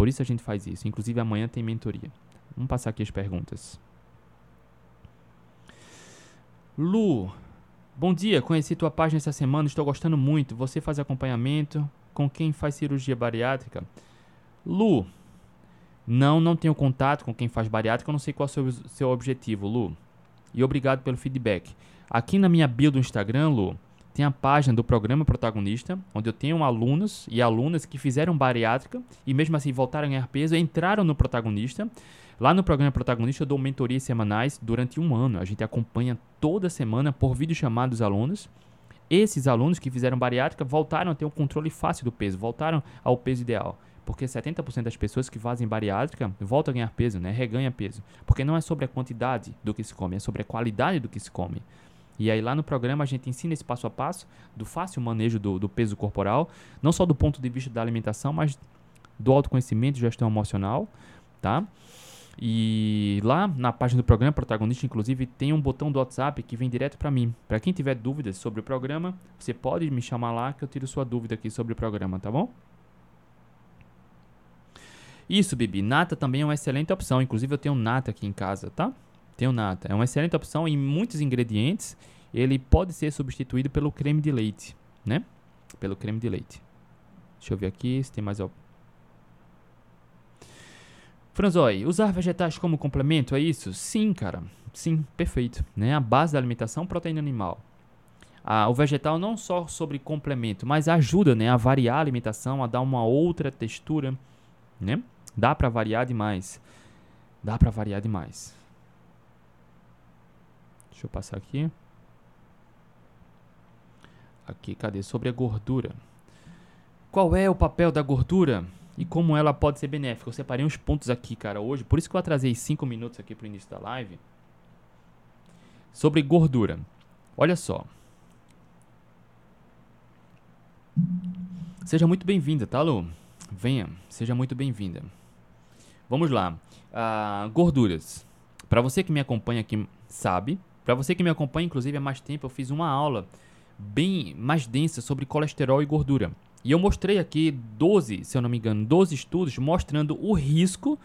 Por isso a gente faz isso. Inclusive amanhã tem mentoria. Vamos passar aqui as perguntas. Lu, bom dia. Conheci tua página essa semana, estou gostando muito. Você faz acompanhamento com quem faz cirurgia bariátrica? Lu, não, não tenho contato com quem faz bariátrica, eu não sei qual é o seu, seu objetivo, Lu. E obrigado pelo feedback. Aqui na minha bio do Instagram, Lu, tem a página do programa protagonista, onde eu tenho alunos e alunas que fizeram bariátrica e mesmo assim voltaram a ganhar peso, entraram no protagonista. Lá no programa protagonista eu dou mentorias semanais durante um ano. A gente acompanha toda semana por vídeo chamado os alunos. Esses alunos que fizeram bariátrica voltaram a ter um controle fácil do peso, voltaram ao peso ideal. Porque 70% das pessoas que fazem bariátrica voltam a ganhar peso, né? reganha peso. Porque não é sobre a quantidade do que se come, é sobre a qualidade do que se come. E aí lá no programa a gente ensina esse passo a passo do fácil manejo do, do peso corporal, não só do ponto de vista da alimentação, mas do autoconhecimento gestão emocional, tá? E lá na página do programa Protagonista, inclusive, tem um botão do WhatsApp que vem direto para mim. Para quem tiver dúvidas sobre o programa, você pode me chamar lá que eu tiro sua dúvida aqui sobre o programa, tá bom? Isso, Bibi. Nata também é uma excelente opção. Inclusive, eu tenho nata aqui em casa, tá? tem o nata. É uma excelente opção em muitos ingredientes. Ele pode ser substituído pelo creme de leite, né? Pelo creme de leite. Deixa eu ver aqui se tem mais algo. Franzói, usar vegetais como complemento, é isso? Sim, cara. Sim, perfeito. Né? A base da alimentação, proteína animal. Ah, o vegetal não só sobre complemento, mas ajuda né, a variar a alimentação, a dar uma outra textura. Né? Dá para variar demais. Dá para variar demais. Deixa eu passar aqui. Aqui, cadê? Sobre a gordura. Qual é o papel da gordura e como ela pode ser benéfica? Eu separei uns pontos aqui, cara, hoje. Por isso que eu atrasei 5 minutos aqui pro início da live. Sobre gordura. Olha só. Seja muito bem-vinda, tá, Lu? Venha, seja muito bem-vinda. Vamos lá. Uh, gorduras. Para você que me acompanha aqui sabe, para você que me acompanha, inclusive, há mais tempo, eu fiz uma aula bem mais densa sobre colesterol e gordura. E eu mostrei aqui 12, se eu não me engano, 12 estudos mostrando o risco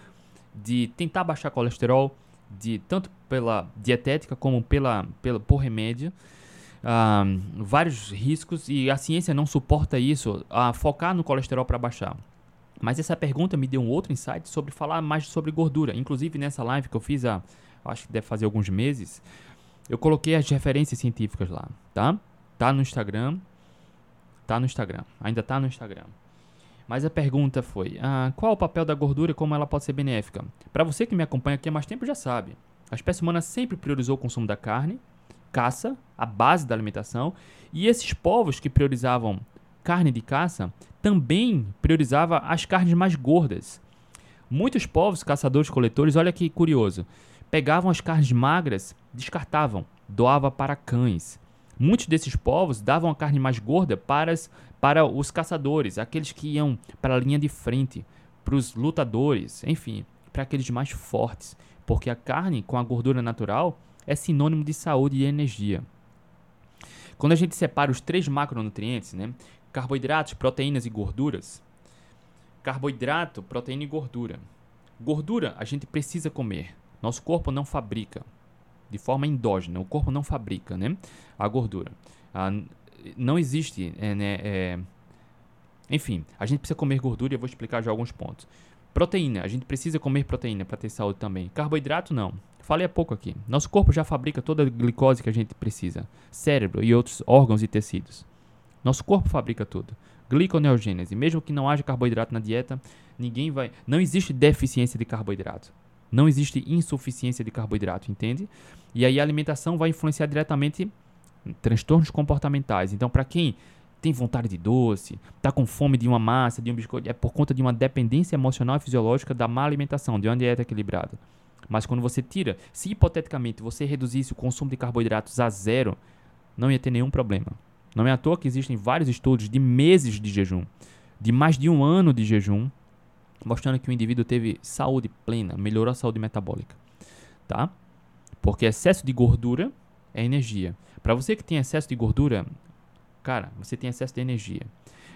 de tentar baixar colesterol, de tanto pela dietética como pela, pela por remédio. Vários riscos e a ciência não suporta isso, a focar no colesterol para baixar. Mas essa pergunta me deu um outro insight sobre falar mais sobre gordura. Inclusive nessa live que eu fiz há, acho que deve fazer alguns meses, eu coloquei as referências científicas lá, tá? Tá no Instagram. Tá no Instagram. Ainda tá no Instagram. Mas a pergunta foi: ah, qual o papel da gordura e como ela pode ser benéfica? Para você que me acompanha aqui há mais tempo já sabe. A espécie humana sempre priorizou o consumo da carne, caça, a base da alimentação, e esses povos que priorizavam carne de caça também priorizavam as carnes mais gordas. Muitos povos caçadores-coletores, olha que curioso, pegavam as carnes magras, descartavam, doava para cães. Muitos desses povos davam a carne mais gorda para, as, para os caçadores, aqueles que iam para a linha de frente, para os lutadores, enfim, para aqueles mais fortes, porque a carne com a gordura natural é sinônimo de saúde e energia. Quando a gente separa os três macronutrientes, né, carboidratos, proteínas e gorduras, carboidrato, proteína e gordura. Gordura a gente precisa comer, nosso corpo não fabrica de forma endógena. O corpo não fabrica, né, a gordura. Ah, não existe, é, né, é... enfim, a gente precisa comer gordura e eu vou explicar já alguns pontos. Proteína, a gente precisa comer proteína para ter saúde também. Carboidrato não. Falei há pouco aqui. Nosso corpo já fabrica toda a glicose que a gente precisa. Cérebro e outros órgãos e tecidos. Nosso corpo fabrica tudo. Gliconeogênese. Mesmo que não haja carboidrato na dieta, ninguém vai. Não existe deficiência de carboidrato. Não existe insuficiência de carboidrato, entende? E aí a alimentação vai influenciar diretamente transtornos comportamentais. Então, para quem tem vontade de doce, está com fome de uma massa, de um biscoito, é por conta de uma dependência emocional e fisiológica da má alimentação, de uma dieta equilibrada. Mas quando você tira, se hipoteticamente você reduzisse o consumo de carboidratos a zero, não ia ter nenhum problema. Não é à toa que existem vários estudos de meses de jejum, de mais de um ano de jejum, mostrando que o indivíduo teve saúde plena, melhorou a saúde metabólica, tá? Porque excesso de gordura é energia. Para você que tem excesso de gordura, cara, você tem excesso de energia.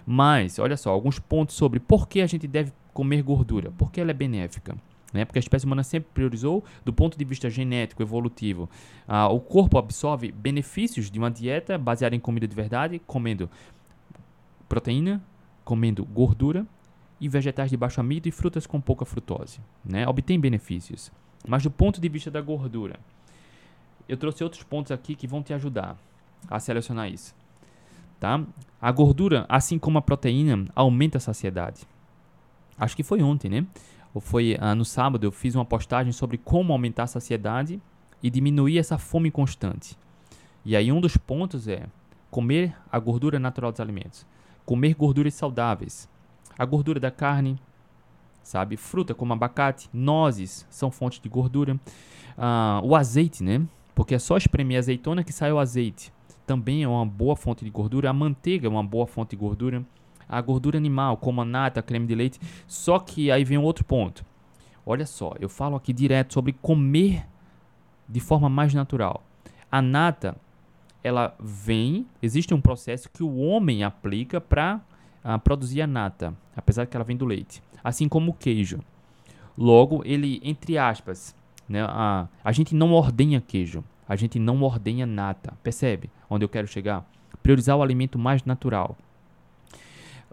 Mas, olha só, alguns pontos sobre por que a gente deve comer gordura. Porque ela é benéfica. Né? Porque a espécie humana sempre priorizou do ponto de vista genético, evolutivo. Ah, o corpo absorve benefícios de uma dieta baseada em comida de verdade, comendo proteína, comendo gordura e vegetais de baixo amido e frutas com pouca frutose. Né? Obtém benefícios. Mas do ponto de vista da gordura, eu trouxe outros pontos aqui que vão te ajudar a selecionar isso. Tá? A gordura, assim como a proteína, aumenta a saciedade. Acho que foi ontem, né? Ou foi ah, no sábado, eu fiz uma postagem sobre como aumentar a saciedade e diminuir essa fome constante. E aí um dos pontos é comer a gordura natural dos alimentos, comer gorduras saudáveis, a gordura da carne, sabe, fruta como abacate, nozes são fontes de gordura, ah, o azeite, né? Porque é só espremer a azeitona que sai o azeite também é uma boa fonte de gordura. A manteiga é uma boa fonte de gordura. A gordura animal, como a nata, creme de leite. Só que aí vem outro ponto. Olha só, eu falo aqui direto sobre comer de forma mais natural. A nata, ela vem, existe um processo que o homem aplica para uh, ah, produzir a nata, apesar que ela vem do leite. Assim como o queijo. Logo, ele, entre aspas, né, a, a gente não ordenha queijo a gente não ordenha nata. Percebe onde eu quero chegar? Priorizar o alimento mais natural.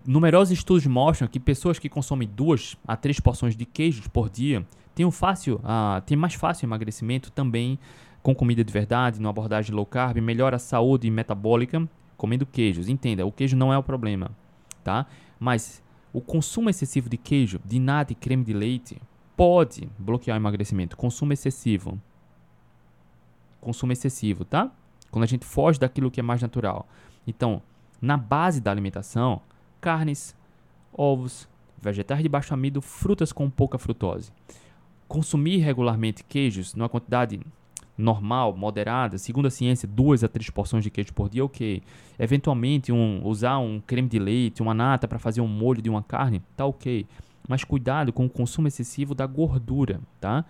Numerosos estudos mostram que pessoas que consomem duas a três porções de queijos por dia têm, um fácil, uh, têm mais fácil emagrecimento também com comida de verdade, numa abordagem low carb, melhora a saúde metabólica comendo queijos. Entenda, o queijo não é o problema, tá? Mas o consumo excessivo de queijo, de nata e creme de leite pode bloquear o emagrecimento. Consumo excessivo, consumo excessivo, tá? Quando a gente foge daquilo que é mais natural. Então, na base da alimentação, carnes, ovos, vegetais de baixo amido, frutas com pouca frutose. Consumir regularmente queijos numa quantidade normal, moderada, segundo a ciência, duas a três porções de queijo por dia, ok. Eventualmente, um, usar um creme de leite, uma nata para fazer um molho de uma carne, tá ok. Mas cuidado com o consumo excessivo da gordura, tá?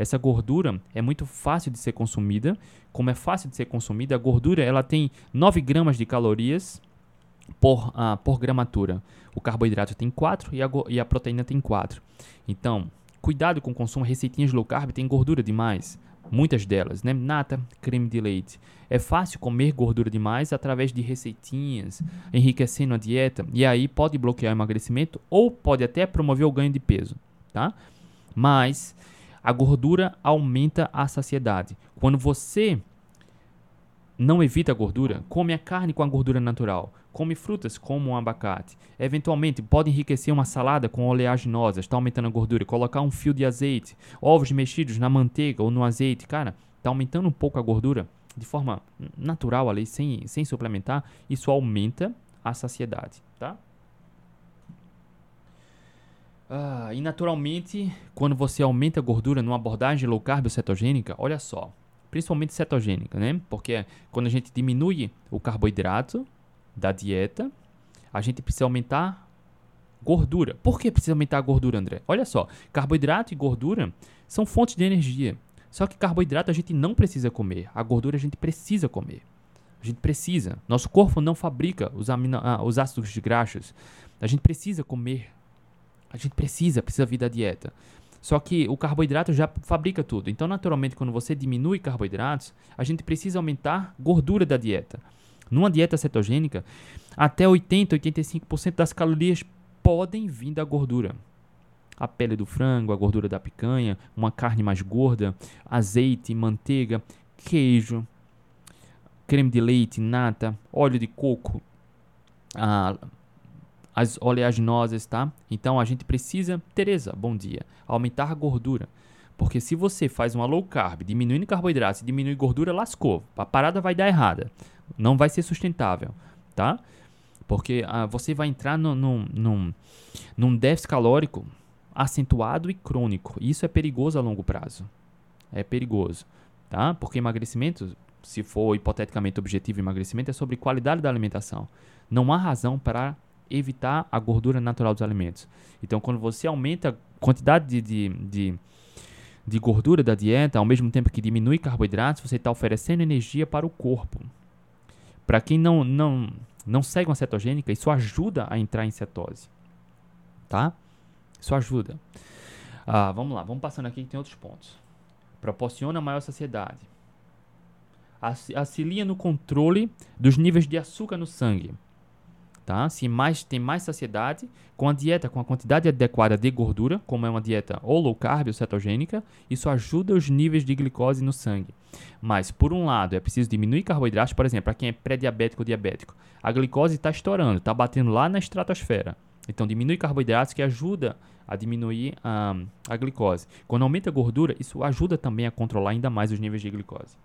Essa gordura é muito fácil de ser consumida. Como é fácil de ser consumida, a gordura ela tem 9 gramas de calorias por, uh, por gramatura. O carboidrato tem 4 e a, e a proteína tem 4. Então, cuidado com o consumo. Receitinhas low carb tem gordura demais. Muitas delas, né? Nata, creme de leite. É fácil comer gordura demais através de receitinhas, enriquecendo a dieta. E aí pode bloquear o emagrecimento ou pode até promover o ganho de peso, tá? Mas a gordura aumenta a saciedade. Quando você não evita a gordura, come a carne com a gordura natural, come frutas como um abacate. Eventualmente, pode enriquecer uma salada com oleaginosas, está aumentando a gordura. Colocar um fio de azeite, ovos mexidos na manteiga ou no azeite, cara, está aumentando um pouco a gordura de forma natural ali, sem, sem suplementar. Isso aumenta a saciedade, tá? Ah, e naturalmente, quando você aumenta a gordura numa abordagem low carb cetogênica, olha só, principalmente cetogênica, né? Porque quando a gente diminui o carboidrato da dieta, a gente precisa aumentar gordura. Por que precisa aumentar a gordura, André? Olha só, carboidrato e gordura são fontes de energia. Só que carboidrato a gente não precisa comer, a gordura a gente precisa comer. A gente precisa. Nosso corpo não fabrica os, amino, ah, os ácidos graxos. A gente precisa comer a gente precisa, precisa vir da dieta. Só que o carboidrato já fabrica tudo. Então, naturalmente, quando você diminui carboidratos, a gente precisa aumentar gordura da dieta. Numa dieta cetogênica, até 80, 85% das calorias podem vir da gordura. A pele do frango, a gordura da picanha, uma carne mais gorda, azeite, manteiga, queijo, creme de leite, nata, óleo de coco, a as oleaginosas, tá? Então a gente precisa, Tereza, bom dia, aumentar a gordura. Porque se você faz uma low carb, diminuindo carboidratos e diminui gordura, lascou. A parada vai dar errada. Não vai ser sustentável, tá? Porque ah, você vai entrar no, no, num, num déficit calórico acentuado e crônico. Isso é perigoso a longo prazo. É perigoso, tá? Porque emagrecimento se for hipoteticamente objetivo emagrecimento, é sobre qualidade da alimentação. Não há razão para evitar a gordura natural dos alimentos. Então, quando você aumenta a quantidade de, de, de, de gordura da dieta, ao mesmo tempo que diminui carboidratos, você está oferecendo energia para o corpo. Para quem não, não, não segue uma cetogênica, isso ajuda a entrar em cetose. Tá? Isso ajuda. Ah, vamos lá, vamos passando aqui que tem outros pontos. Proporciona maior saciedade. Auxilia no controle dos níveis de açúcar no sangue. Tá? Se mais tem mais saciedade, com a dieta com a quantidade adequada de gordura, como é uma dieta ou low carb ou cetogênica, isso ajuda os níveis de glicose no sangue. Mas, por um lado, é preciso diminuir carboidratos, por exemplo, para quem é pré-diabético ou diabético. A glicose está estourando, está batendo lá na estratosfera. Então, diminui carboidratos que ajuda a diminuir a, a glicose. Quando aumenta a gordura, isso ajuda também a controlar ainda mais os níveis de glicose.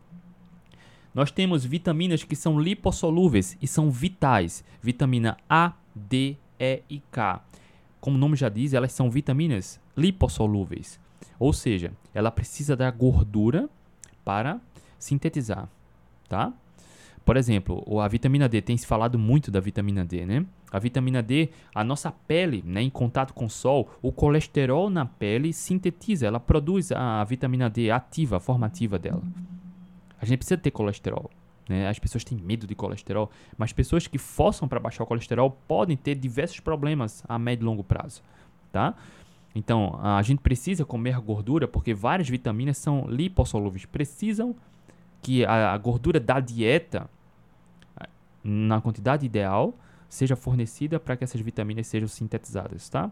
Nós temos vitaminas que são lipossolúveis e são vitais. Vitamina A, D, E e K. Como o nome já diz, elas são vitaminas lipossolúveis. Ou seja, ela precisa da gordura para sintetizar, tá? Por exemplo, a vitamina D, tem se falado muito da vitamina D, né? A vitamina D, a nossa pele, né, em contato com o sol, o colesterol na pele sintetiza, ela produz a vitamina D ativa, formativa dela. A gente precisa ter colesterol. Né? As pessoas têm medo de colesterol, mas pessoas que forçam para baixar o colesterol podem ter diversos problemas a médio e longo prazo, tá? Então, a gente precisa comer gordura porque várias vitaminas são lipossolúveis. Precisam que a, gordura da dieta, na quantidade ideal, seja fornecida para que essas vitaminas sejam sintetizadas, tá?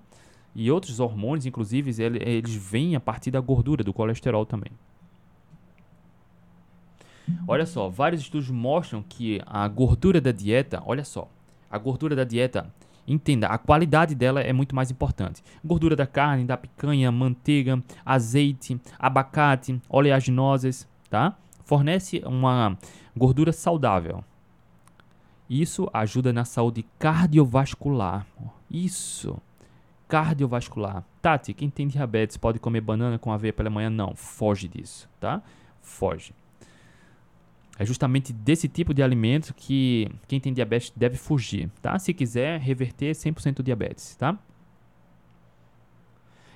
E outros hormônios, inclusive, eles vêm a partir da gordura, do colesterol também. Olha só, vários estudos mostram que a gordura da dieta, olha só, a gordura da dieta, entenda, a qualidade dela é muito mais importante. Gordura da carne, da picanha, manteiga, azeite, abacate, oleaginosas, tá? Fornece uma gordura saudável. Isso ajuda na saúde cardiovascular. Isso. Cardiovascular. Tati, quem tem diabetes pode comer banana com aveia pela manhã? Não, foge disso, tá? Foge. É justamente desse tipo de alimento que quem tem diabetes deve fugir, tá? Se quiser reverter 100% diabetes, tá?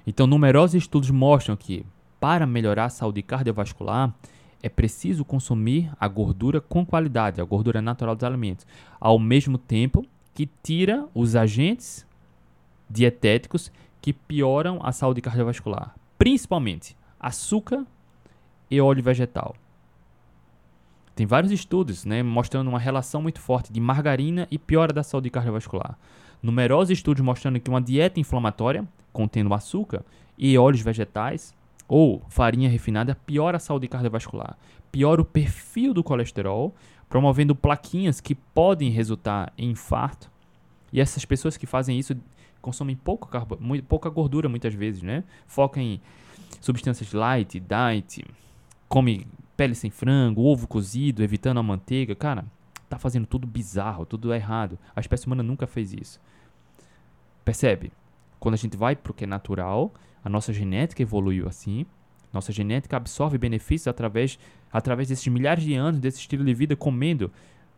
Então, numerosos estudos mostram que para melhorar a saúde cardiovascular, é preciso consumir a gordura com qualidade, a gordura natural dos alimentos, ao mesmo tempo que tira os agentes dietéticos que pioram a saúde cardiovascular, principalmente açúcar e óleo vegetal. Tem vários estudos né, mostrando uma relação muito forte de margarina e piora da saúde cardiovascular. Numerosos estudos mostrando que uma dieta inflamatória, contendo açúcar e óleos vegetais ou farinha refinada, piora a saúde cardiovascular, piora o perfil do colesterol, promovendo plaquinhas que podem resultar em infarto. E essas pessoas que fazem isso consomem pouco carbo, muito, pouca gordura muitas vezes, né? Foca em substâncias light, diet, come pele sem frango, ovo cozido, evitando a manteiga. Cara, tá fazendo tudo bizarro, tudo errado. A espécie humana nunca fez isso. Percebe? Quando a gente vai pro que é natural, a nossa genética evoluiu assim. Nossa genética absorve benefícios através, através desses milhares de anos, desse estilo de vida, comendo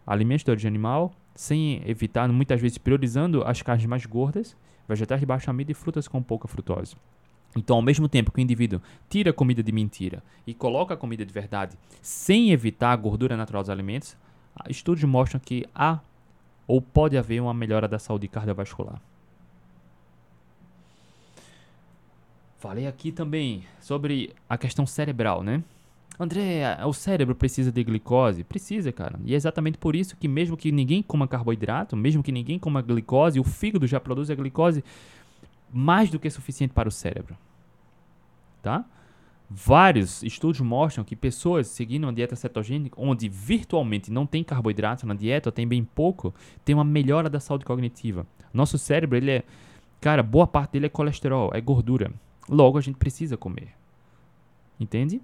alimentos de origem animal, sem evitar, muitas vezes priorizando as carnes mais gordas, vegetais de baixa amida e frutas com pouca frutose. Então, ao mesmo tempo que o indivíduo tira a comida de mentira e coloca a comida de verdade sem evitar a gordura natural dos alimentos, estudos mostram que há ou pode haver uma melhora da saúde cardiovascular. Falei aqui também sobre a questão cerebral, né? André, o cérebro precisa de glicose? Precisa, cara. E é exatamente por isso que mesmo que ninguém coma carboidrato, mesmo que ninguém coma glicose, o fígado já produz a glicose mais do que suficiente para o cérebro. Tá? Vários estudos mostram que pessoas seguindo uma dieta cetogênica, onde virtualmente não tem carboidrato na dieta, tem bem pouco, tem uma melhora da saúde cognitiva. Nosso cérebro, ele é, cara, boa parte dele é colesterol, é gordura. Logo, a gente precisa comer. Entende?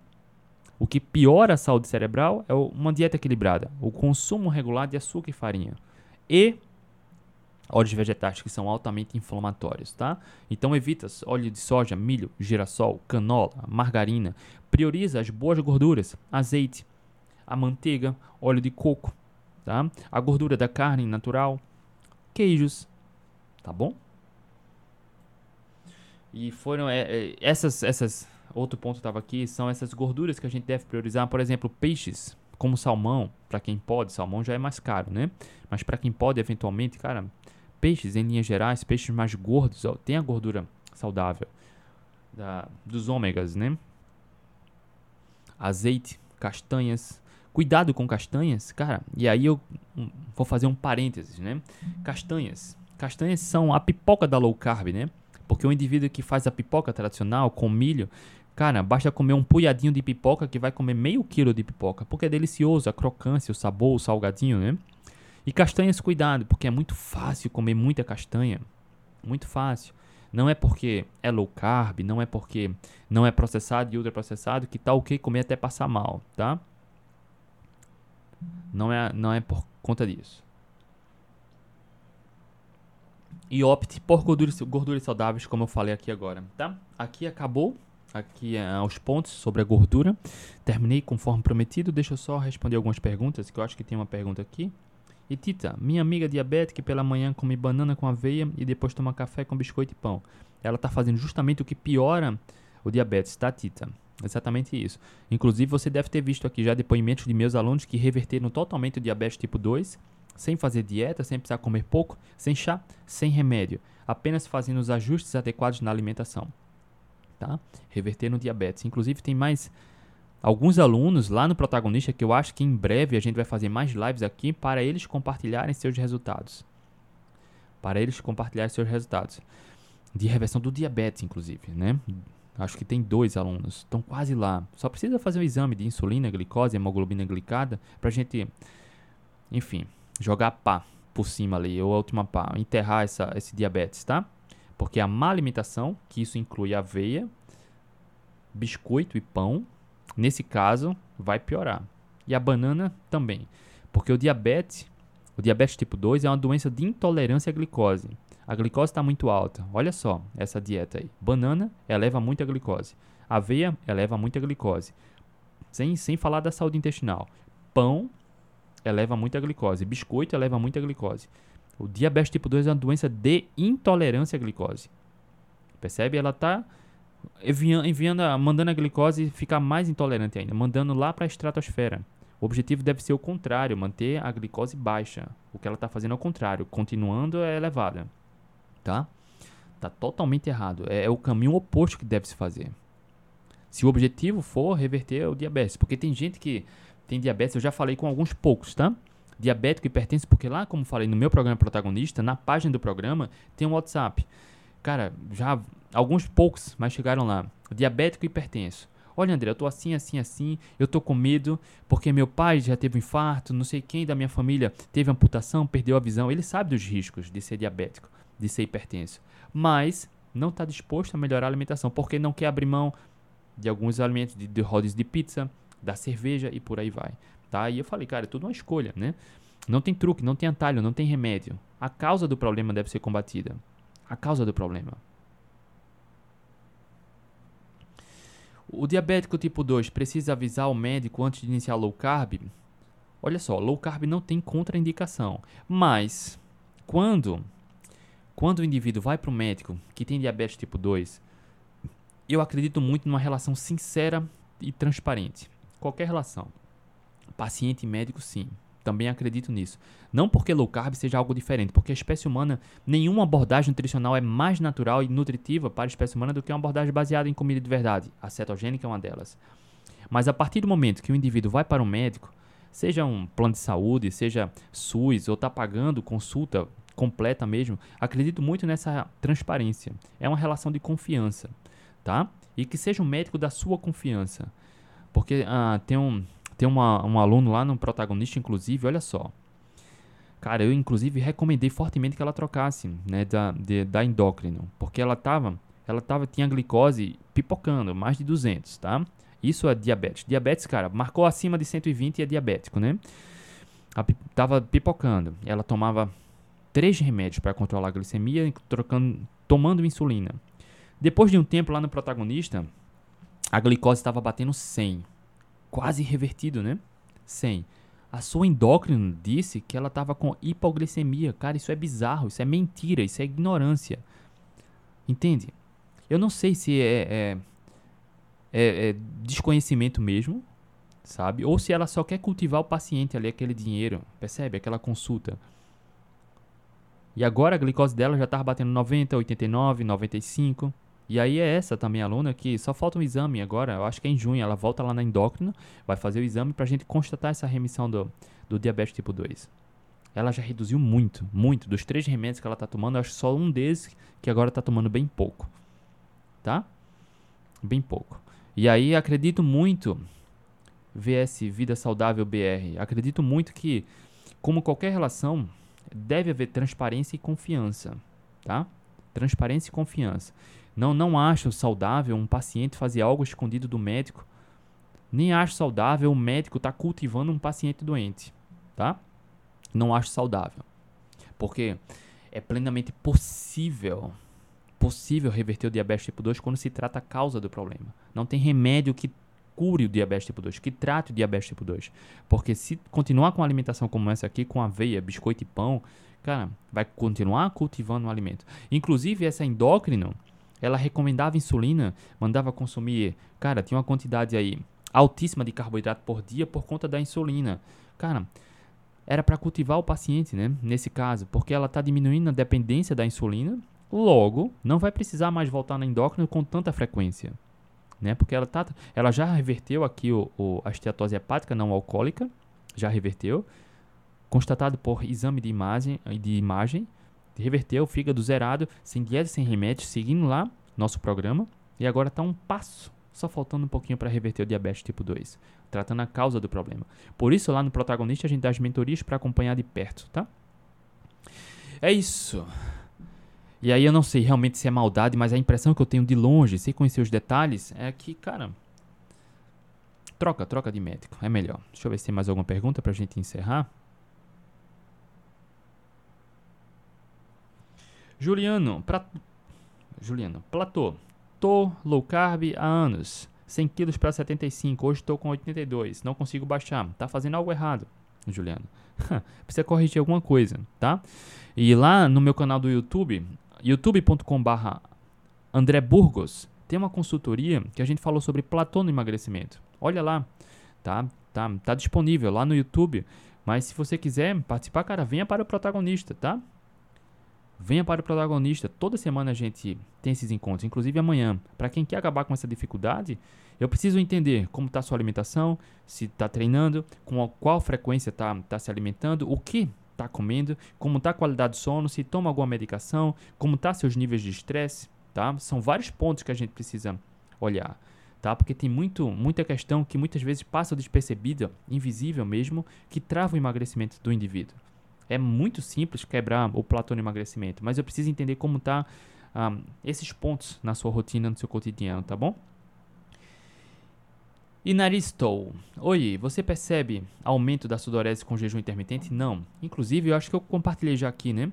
O que piora a saúde cerebral é uma dieta equilibrada, o consumo regular de açúcar e farinha. E óleos vegetais que são altamente inflamatórios, tá? Então evita óleo de soja, milho, girassol, canola, margarina. Prioriza as boas gorduras, azeite. a manteiga, óleo de coco, tá? A gordura da carne natural, queijos, tá bom? E foram é, é, essas essas outro ponto estava aqui são essas gorduras que a gente deve priorizar, por exemplo, peixes como salmão, para quem pode, salmão já é mais caro, né? Mas para quem pode eventualmente, cara, peixes em linhas gerais, peixes mais gordos, ó, tem a gordura saudável da, dos ômegas, né? Azeite, castanhas, cuidado com castanhas, cara. E aí eu vou fazer um parênteses, né? Castanhas, castanhas são a pipoca da low carb, né? Porque o indivíduo que faz a pipoca tradicional com milho, cara, basta comer um punhadinho de pipoca que vai comer meio quilo de pipoca, porque é delicioso, a crocância, o sabor, o salgadinho, né? E castanhas, cuidado, porque é muito fácil comer muita castanha. Muito fácil. Não é porque é low carb, não é porque não é processado e ultraprocessado que tá ok comer até passar mal, tá? Não é, não é por conta disso e opte por gorduras, gorduras saudáveis, como eu falei aqui agora, tá? Aqui acabou, aqui é, os pontos sobre a gordura. Terminei conforme prometido, deixa eu só responder algumas perguntas, que eu acho que tem uma pergunta aqui. E Tita, minha amiga diabética pela manhã come banana com aveia e depois toma café com biscoito e pão. Ela está fazendo justamente o que piora o diabetes, tá Tita? Exatamente isso. Inclusive, você deve ter visto aqui já depoimentos de meus alunos que reverteram totalmente o diabetes tipo 2 sem fazer dieta, sem precisar comer pouco, sem chá, sem remédio, apenas fazendo os ajustes adequados na alimentação. Tá? Revertendo o diabetes. Inclusive tem mais alguns alunos lá no protagonista que eu acho que em breve a gente vai fazer mais lives aqui para eles compartilharem seus resultados. Para eles compartilharem seus resultados. De reversão do diabetes, inclusive, né? Acho que tem dois alunos. Estão quase lá. Só precisa fazer um exame de insulina, glicose, hemoglobina glicada para a gente, enfim, jogar pá por cima ali, ou a última pá, enterrar essa, esse diabetes, tá? Porque a má alimentação, que isso inclui aveia, biscoito e pão, nesse caso, vai piorar. E a banana também. Porque o diabetes, o diabetes tipo 2 é uma doença de intolerância à glicose. A glicose está muito alta. Olha só essa dieta aí. Banana eleva muito a glicose. Aveia eleva muito a glicose. Sem, sem falar da saúde intestinal. Pão eleva muito a glicose. Biscoito eleva muito a glicose. O diabetes tipo 2 é uma doença de intolerância à glicose. Percebe? Ela está enviando, mandando a glicose ficar mais intolerante ainda, mandando lá para a estratosfera. O objetivo deve ser o contrário, manter a glicose baixa. O que ela está fazendo é o contrário, continuando é elevada. Tá? Tá totalmente errado. É, é o caminho oposto que deve se fazer. Se o objetivo for reverter o diabetes, porque tem gente que tem diabetes, eu já falei com alguns poucos, tá? Diabético e hipertenso, porque lá, como falei no meu programa protagonista, na página do programa, tem um WhatsApp. Cara, já alguns poucos, mas chegaram lá. Diabético e hipertenso. Olha, André, eu tô assim, assim, assim, eu tô com medo, porque meu pai já teve um infarto, não sei quem da minha família teve amputação, perdeu a visão. Ele sabe dos riscos de ser diabético, de ser hipertenso. Mas não está disposto a melhorar a alimentação, porque não quer abrir mão de alguns alimentos, de, de rodas de pizza, da cerveja e por aí vai. Tá? E eu falei, cara, é tudo uma escolha, né? Não tem truque, não tem atalho, não tem remédio. A causa do problema deve ser combatida. A causa do problema. O diabético tipo 2 precisa avisar o médico antes de iniciar low carb? Olha só, low carb não tem contraindicação. Mas, quando, quando o indivíduo vai para o médico que tem diabetes tipo 2, eu acredito muito numa relação sincera e transparente qualquer relação. Paciente e médico, sim. Também acredito nisso. Não porque low carb seja algo diferente, porque a espécie humana, nenhuma abordagem nutricional é mais natural e nutritiva para a espécie humana do que uma abordagem baseada em comida de verdade. A cetogênica é uma delas. Mas a partir do momento que o indivíduo vai para um médico, seja um plano de saúde, seja SUS ou está pagando consulta completa mesmo, acredito muito nessa transparência. É uma relação de confiança, tá? E que seja um médico da sua confiança. Porque ah, tem, um, tem uma, um aluno lá no protagonista, inclusive, olha só. Cara, eu inclusive recomendei fortemente que ela trocasse, né, da, de, da endócrino, porque ela tava, ela tava, tinha glicose pipocando, mais de 200, tá? Isso é diabetes. Diabetes, cara, marcou acima de 120 e é diabético, né? A, tava pipocando. Ela tomava três remédios para controlar a glicemia, trocando, tomando insulina. Depois de um tempo lá no protagonista, a glicose estava batendo 100. Quase revertido, né? 100. A sua endócrina disse que ela estava com hipoglicemia. Cara, isso é bizarro, isso é mentira, isso é ignorância. Entende? Eu não sei se é, é, é, é desconhecimento mesmo, sabe? Ou se ela só quer cultivar o paciente ali, aquele dinheiro, percebe? Aquela consulta. E agora a glicose dela já estava batendo 90, 89, 95. E aí é essa também aluna que só falta um exame agora, eu acho que é em junho, ela volta lá na endócrina, vai fazer o exame para a gente constatar essa remissão do, do diabetes tipo 2. Ela já reduziu muito, muito. Dos três remédios que ela está tomando, eu acho só um desses que agora está tomando bem pouco. Tá? Bem pouco. E aí acredito muito, VS Vida Saudável BR, acredito muito que, como qualquer relação, deve haver transparência e confiança. Tá? Transparência e confiança. Não, não acho saudável um paciente fazer algo escondido do médico. Nem acho saudável o médico estar tá cultivando um paciente doente, tá? Não acho saudável. Porque é plenamente possível possível reverter o diabetes tipo 2 quando se trata a causa do problema. Não tem remédio que cure o diabetes tipo 2, que trate o diabetes tipo 2. Porque se continuar com uma alimentação como essa aqui, com aveia, biscoito e pão, cara, vai continuar cultivando o alimento. Inclusive, essa endócrino, ela recomendava insulina, mandava consumir, cara, tinha uma quantidade aí altíssima de carboidrato por dia por conta da insulina. Cara, era para cultivar o paciente, né? Nesse caso, porque ela está diminuindo a dependência da insulina, logo não vai precisar mais voltar na endócrina com tanta frequência, né? Porque ela tá, ela já reverteu aqui o, o a esteatose hepática não alcoólica, já reverteu, constatado por exame de imagem, de imagem reverteu o fígado zerado, sem dieta, sem remédio, seguindo lá nosso programa. E agora está um passo, só faltando um pouquinho para reverter o diabetes tipo 2, tratando a causa do problema. Por isso, lá no protagonista, a gente dá as mentorias para acompanhar de perto, tá? É isso. E aí eu não sei realmente se é maldade, mas a impressão que eu tenho de longe, sem conhecer os detalhes, é que, cara, troca, troca de médico, é melhor. Deixa eu ver se tem mais alguma pergunta para a gente encerrar. Juliano, pra... Juliano, platô. Tô low carb há anos. 100 quilos para 75. Hoje estou com 82. Não consigo baixar. Tá fazendo algo errado, Juliano. [LAUGHS] Precisa corrigir alguma coisa, tá? E lá no meu canal do YouTube, youtube.com/barra André Burgos, tem uma consultoria que a gente falou sobre platô no emagrecimento. Olha lá, tá? Tá, tá disponível lá no YouTube. Mas se você quiser participar, cara, venha para o protagonista, tá? Venha para o protagonista. Toda semana a gente tem esses encontros, inclusive amanhã. Para quem quer acabar com essa dificuldade, eu preciso entender como está sua alimentação, se está treinando, com qual frequência está tá se alimentando, o que está comendo, como está a qualidade do sono, se toma alguma medicação, como está seus níveis de estresse, tá? São vários pontos que a gente precisa olhar, tá? Porque tem muito, muita questão que muitas vezes passa despercebida, invisível mesmo, que trava o emagrecimento do indivíduo. É muito simples quebrar o platô de emagrecimento, mas eu preciso entender como tá um, ah, esses pontos na sua rotina, no seu cotidiano, tá bom? Inaristou. Oi, você percebe aumento da sudorese com jejum intermitente? Não. Inclusive, eu acho que eu compartilhei já aqui, né?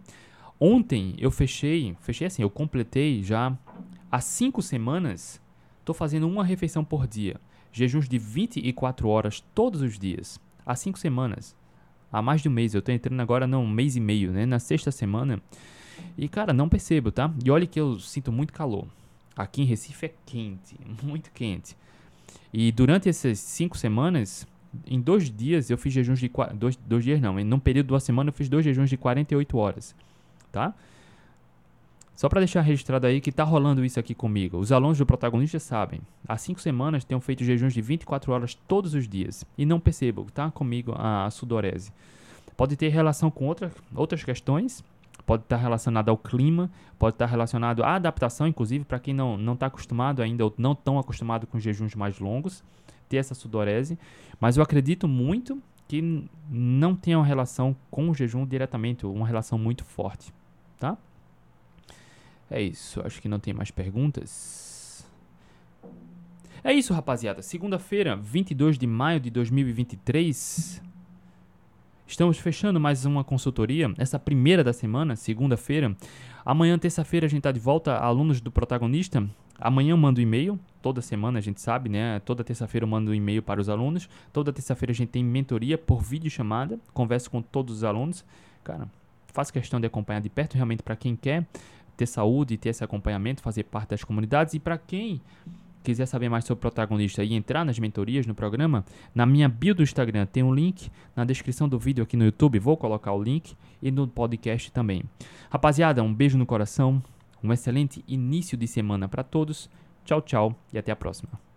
Ontem eu fechei, fechei assim, eu completei já há cinco semanas, estou fazendo uma refeição por dia. Jejuns de 24 horas todos os dias. Há cinco semanas há mais de um mês. Eu tô entrando agora num mês e meio, né? Na sexta semana. E, cara, não percebo, tá? E olha que eu sinto muito calor. Aqui em Recife é quente, [LAUGHS] muito quente. E durante essas cinco semanas, em dois dias eu fiz jejuns de... Dois, dois dias não, em um período de uma semana eu fiz dois jejuns de 48 horas, tá? Só para deixar registrado aí que tá rolando isso aqui comigo. Os alunos do protagonista sabem. Há cinco semanas tenho feito jejuns de 24 horas todos os dias. E não percebo, tá comigo a sudorese. Pode ter relação com outra, outras questões. Pode estar relacionado ao clima, pode estar relacionado à adaptação, inclusive para quem não está acostumado ainda ou não tão acostumado com jejuns mais longos, ter essa sudorese. Mas eu acredito muito que não tenha uma relação com o jejum diretamente, uma relação muito forte, tá? É isso, acho que não tem mais perguntas. É isso, rapaziada. Segunda-feira, 22 de maio de 2023. Estamos fechando mais uma consultoria, essa primeira da semana, segunda-feira. Amanhã, terça-feira, a gente está de volta, alunos do protagonista. Amanhã eu mando e-mail, toda semana a gente sabe, né? Toda terça-feira eu mando e-mail para os alunos. Toda terça-feira a gente tem mentoria por vídeo chamada, converso com todos os alunos. Cara, faço questão de acompanhar de perto, realmente para quem quer ter saúde, ter esse acompanhamento, fazer parte das comunidades e para quem quiser saber mais sobre o protagonista e entrar nas mentorias no programa, na minha bio do Instagram tem um link, na descrição do vídeo aqui no YouTube vou colocar o link e no podcast também. Rapaziada, um beijo no coração, um excelente início de semana para todos. Tchau, tchau e até a próxima.